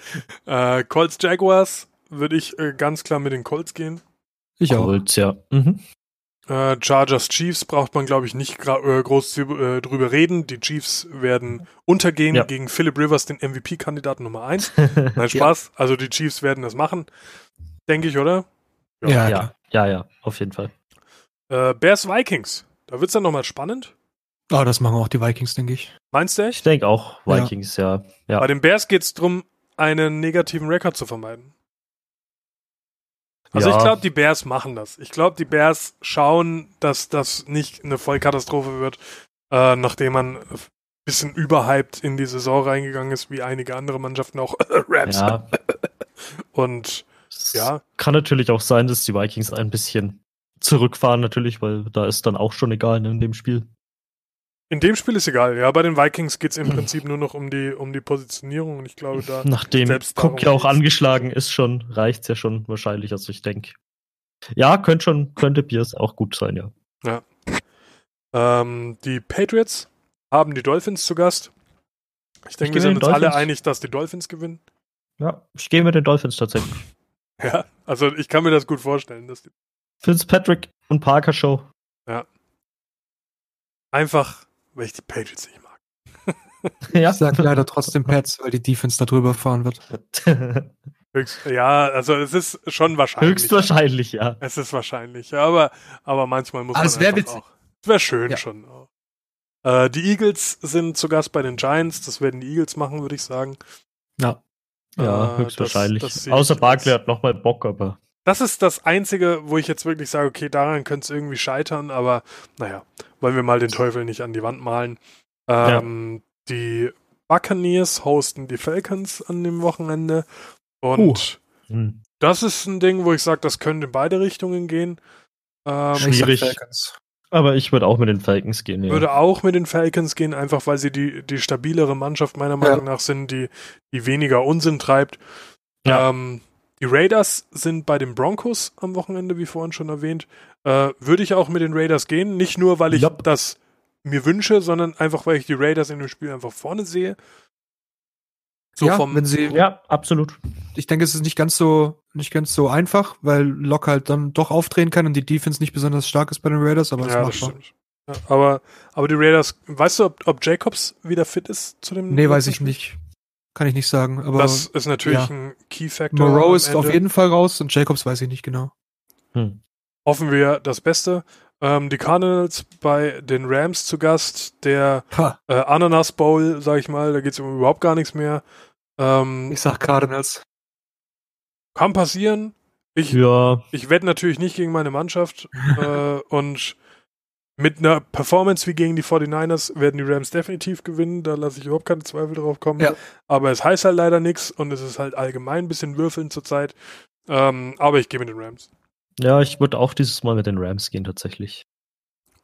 Äh, Colts Jaguars würde ich äh, ganz klar mit den Colts gehen. Ich auch. Colts, ja. Mhm. Äh, Chargers Chiefs braucht man, glaube ich, nicht äh, groß äh, drüber reden. Die Chiefs werden untergehen ja. gegen Philip Rivers, den MVP-Kandidaten Nummer 1. <laughs> Nein, Spaß. Ja. Also die Chiefs werden das machen. Denke ich, oder? Ja, ja, ja, ja, ja auf jeden Fall. Äh, Bears Vikings. Da wird es dann nochmal spannend. Oh, das machen auch die Vikings, denke ich. Meinst du echt? Ich denke auch Vikings, ja. ja. ja. Bei den Bears geht es darum, einen negativen Rekord zu vermeiden. Also ja. ich glaube, die Bears machen das. Ich glaube, die Bears schauen, dass das nicht eine Vollkatastrophe wird, äh, nachdem man ein bisschen überhyped in die Saison reingegangen ist, wie einige andere Mannschaften auch <laughs> Rams. Ja. <laughs> Und ja. Kann natürlich auch sein, dass die Vikings ein bisschen zurückfahren, natürlich, weil da ist dann auch schon egal ne, in dem Spiel. In dem Spiel ist egal, ja. Bei den Vikings geht es im Prinzip nur noch um die, um die Positionierung und ich glaube, da. Nachdem Cook ja auch angeschlagen ist, schon, reicht es ja schon wahrscheinlich. Also ich denke. Ja, könnte schon, könnte Biers auch gut sein, ja. Ja. Ähm, die Patriots haben die Dolphins zu Gast. Ich denke, wir sind uns Dolphins. alle einig, dass die Dolphins gewinnen. Ja, ich gehe mit den Dolphins tatsächlich. Ja, also ich kann mir das gut vorstellen. Dass Fitzpatrick und Parker Show. Ja. Einfach, weil ich die Patriots nicht mag. <laughs> ja. Ich sag leider trotzdem Pets, weil die Defense da drüber fahren wird. <laughs> Höchst, ja, also es ist schon wahrscheinlich. Höchstwahrscheinlich, ja. Es ist wahrscheinlich, ja, aber, aber manchmal muss aber man es wär witzig. auch. Es wäre schön ja. schon. Äh, die Eagles sind zu Gast bei den Giants. Das werden die Eagles machen, würde ich sagen. Ja. Ja, äh, höchstwahrscheinlich. Das, das Außer Barkley hat nochmal Bock, aber. Das ist das Einzige, wo ich jetzt wirklich sage, okay, daran könnte es irgendwie scheitern, aber naja, wollen wir mal den Teufel nicht an die Wand malen. Ähm, ja. Die Buccaneers hosten die Falcons an dem Wochenende und uh. hm. das ist ein Ding, wo ich sage, das könnte in beide Richtungen gehen. Ähm, Schwierig. Aber ich würde auch mit den Falcons gehen. Ja. Würde auch mit den Falcons gehen, einfach weil sie die, die stabilere Mannschaft meiner Meinung ja. nach sind, die, die weniger Unsinn treibt. Ja. Ähm, die Raiders sind bei den Broncos am Wochenende, wie vorhin schon erwähnt. Äh, würde ich auch mit den Raiders gehen, nicht nur, weil ich yep. das mir wünsche, sondern einfach, weil ich die Raiders in dem Spiel einfach vorne sehe. So ja, vom, wenn sie, ja, absolut. Ich denke, es ist nicht ganz so, nicht ganz so einfach, weil Lock halt dann doch aufdrehen kann und die Defense nicht besonders stark ist bei den Raiders, aber es ja, machbar. Ja, aber, aber die Raiders, weißt du, ob, ob Jacobs wieder fit ist zu dem? Nee, weiß ich nicht. Kann ich nicht sagen, aber. Das ist natürlich ja. ein Key Factor. Moreau ist auf jeden Fall raus und Jacobs weiß ich nicht genau. Hm. Hoffen wir das Beste. Ähm, die Cardinals bei den Rams zu Gast, der äh, Ananas Bowl, sag ich mal, da geht es um überhaupt gar nichts mehr. Ähm, ich sag Cardinals. Kann passieren. Ich, ja. ich wette natürlich nicht gegen meine Mannschaft. <laughs> äh, und mit einer Performance wie gegen die 49ers werden die Rams definitiv gewinnen. Da lasse ich überhaupt keine Zweifel drauf kommen. Ja. Aber es heißt halt leider nichts und es ist halt allgemein ein bisschen würfeln zurzeit. Ähm, aber ich gehe mit den Rams. Ja, ich würde auch dieses Mal mit den Rams gehen, tatsächlich.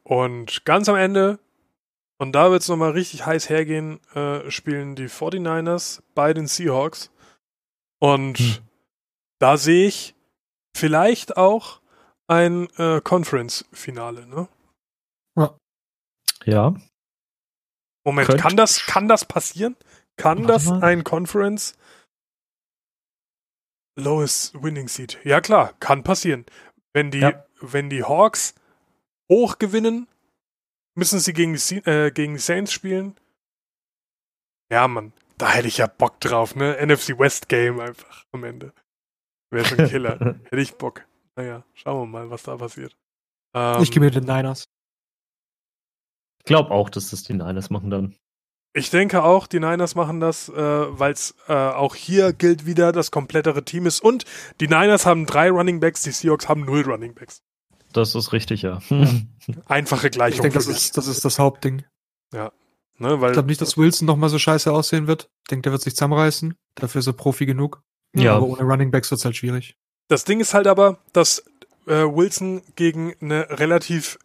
Und ganz am Ende und da wird es nochmal richtig heiß hergehen, äh, spielen die 49ers bei den Seahawks. Und hm. da sehe ich vielleicht auch ein äh, Conference-Finale, ne? Ja. Moment, Könnt. kann das, kann das passieren? Kann Warte das mal. ein Conference Lowest Winning Seed? Ja klar, kann passieren. Wenn die, ja. wenn die Hawks hoch gewinnen, Müssen sie gegen die, äh, gegen die Saints spielen? Ja, Mann. Da hätte ich ja Bock drauf, ne? NFC West Game einfach am Ende. Wäre schon Killer. <laughs> hätte ich Bock. Naja, schauen wir mal, was da passiert. Ähm, ich gehe mit den Niners. Ich glaube auch, dass das die Niners machen dann. Ich denke auch, die Niners machen das, äh, weil es äh, auch hier gilt wieder, das komplettere Team ist. Und die Niners haben drei Running Backs, die Seahawks haben null Running Backs. Das ist richtig, ja. <laughs> Einfache Gleichung. Ich denke, das ist, das ist das Hauptding. Ja. Ne, weil ich glaube nicht, dass Wilson noch mal so scheiße aussehen wird. Ich denke, der wird sich zusammenreißen. Dafür ist er Profi genug. Ja. Aber ohne Running Backs wird es halt schwierig. Das Ding ist halt aber, dass äh, Wilson gegen eine relativ,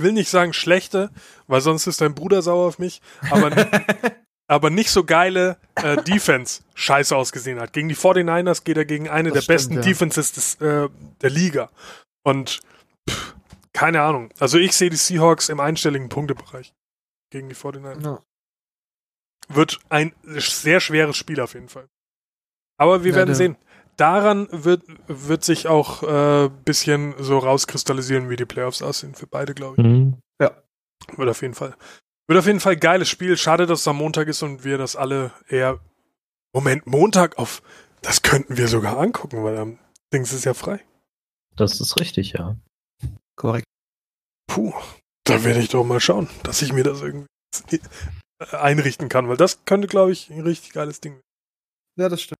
ich will nicht sagen schlechte, weil sonst ist dein Bruder sauer auf mich, aber, <laughs> aber nicht so geile äh, Defense scheiße ausgesehen hat. Gegen die 49ers geht er gegen eine das der stimmt, besten ja. Defenses des, äh, der Liga. Und pff, keine Ahnung. Also ich sehe die Seahawks im einstelligen Punktebereich gegen die 49 Ja. Wird ein sehr schweres Spiel auf jeden Fall. Aber wir ja, werden sehen. Daran wird, wird sich auch ein äh, bisschen so rauskristallisieren, wie die Playoffs aussehen für beide, glaube ich. Mhm. Ja. Wird auf jeden Fall. Wird auf jeden Fall ein geiles Spiel. Schade, dass es am Montag ist und wir das alle eher. Moment, Montag auf. Das könnten wir sogar angucken, weil am Dings ist ja frei. Das ist richtig, ja. Korrekt. Puh, da werde ich doch mal schauen, dass ich mir das irgendwie <laughs> einrichten kann, weil das könnte, glaube ich, ein richtig geiles Ding werden. Ja, das stimmt.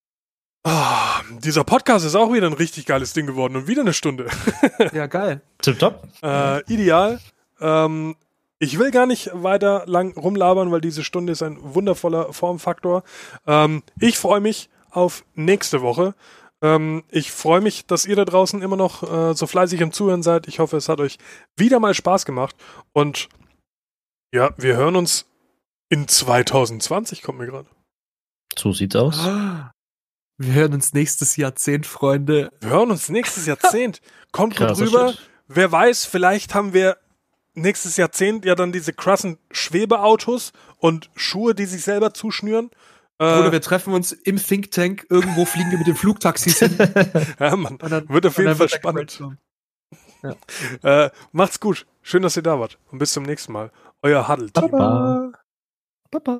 Oh, dieser Podcast ist auch wieder ein richtig geiles Ding geworden und wieder eine Stunde. <laughs> ja, geil. Tipptopp. Äh, ideal. Ähm, ich will gar nicht weiter lang rumlabern, weil diese Stunde ist ein wundervoller Formfaktor. Ähm, ich freue mich auf nächste Woche. Ähm, ich freue mich, dass ihr da draußen immer noch äh, so fleißig im Zuhören seid. Ich hoffe, es hat euch wieder mal Spaß gemacht. Und ja, wir hören uns in 2020, kommt mir gerade. So sieht's aus. Wir hören uns nächstes Jahrzehnt, Freunde. Wir hören uns nächstes Jahrzehnt. <laughs> Kommt Krass, rüber. Wer weiß, vielleicht haben wir nächstes Jahrzehnt ja dann diese krassen Schwebeautos und Schuhe, die sich selber zuschnüren. Oder äh, wir treffen uns im Think Tank, irgendwo fliegen wir mit dem Flugtaxis hin. <laughs> ja, man. Dann, wird auf jeden Fall spannend. Ja. Äh, macht's gut. Schön, dass ihr da wart. Und bis zum nächsten Mal. Euer Huddle-Team. Baba. Baba.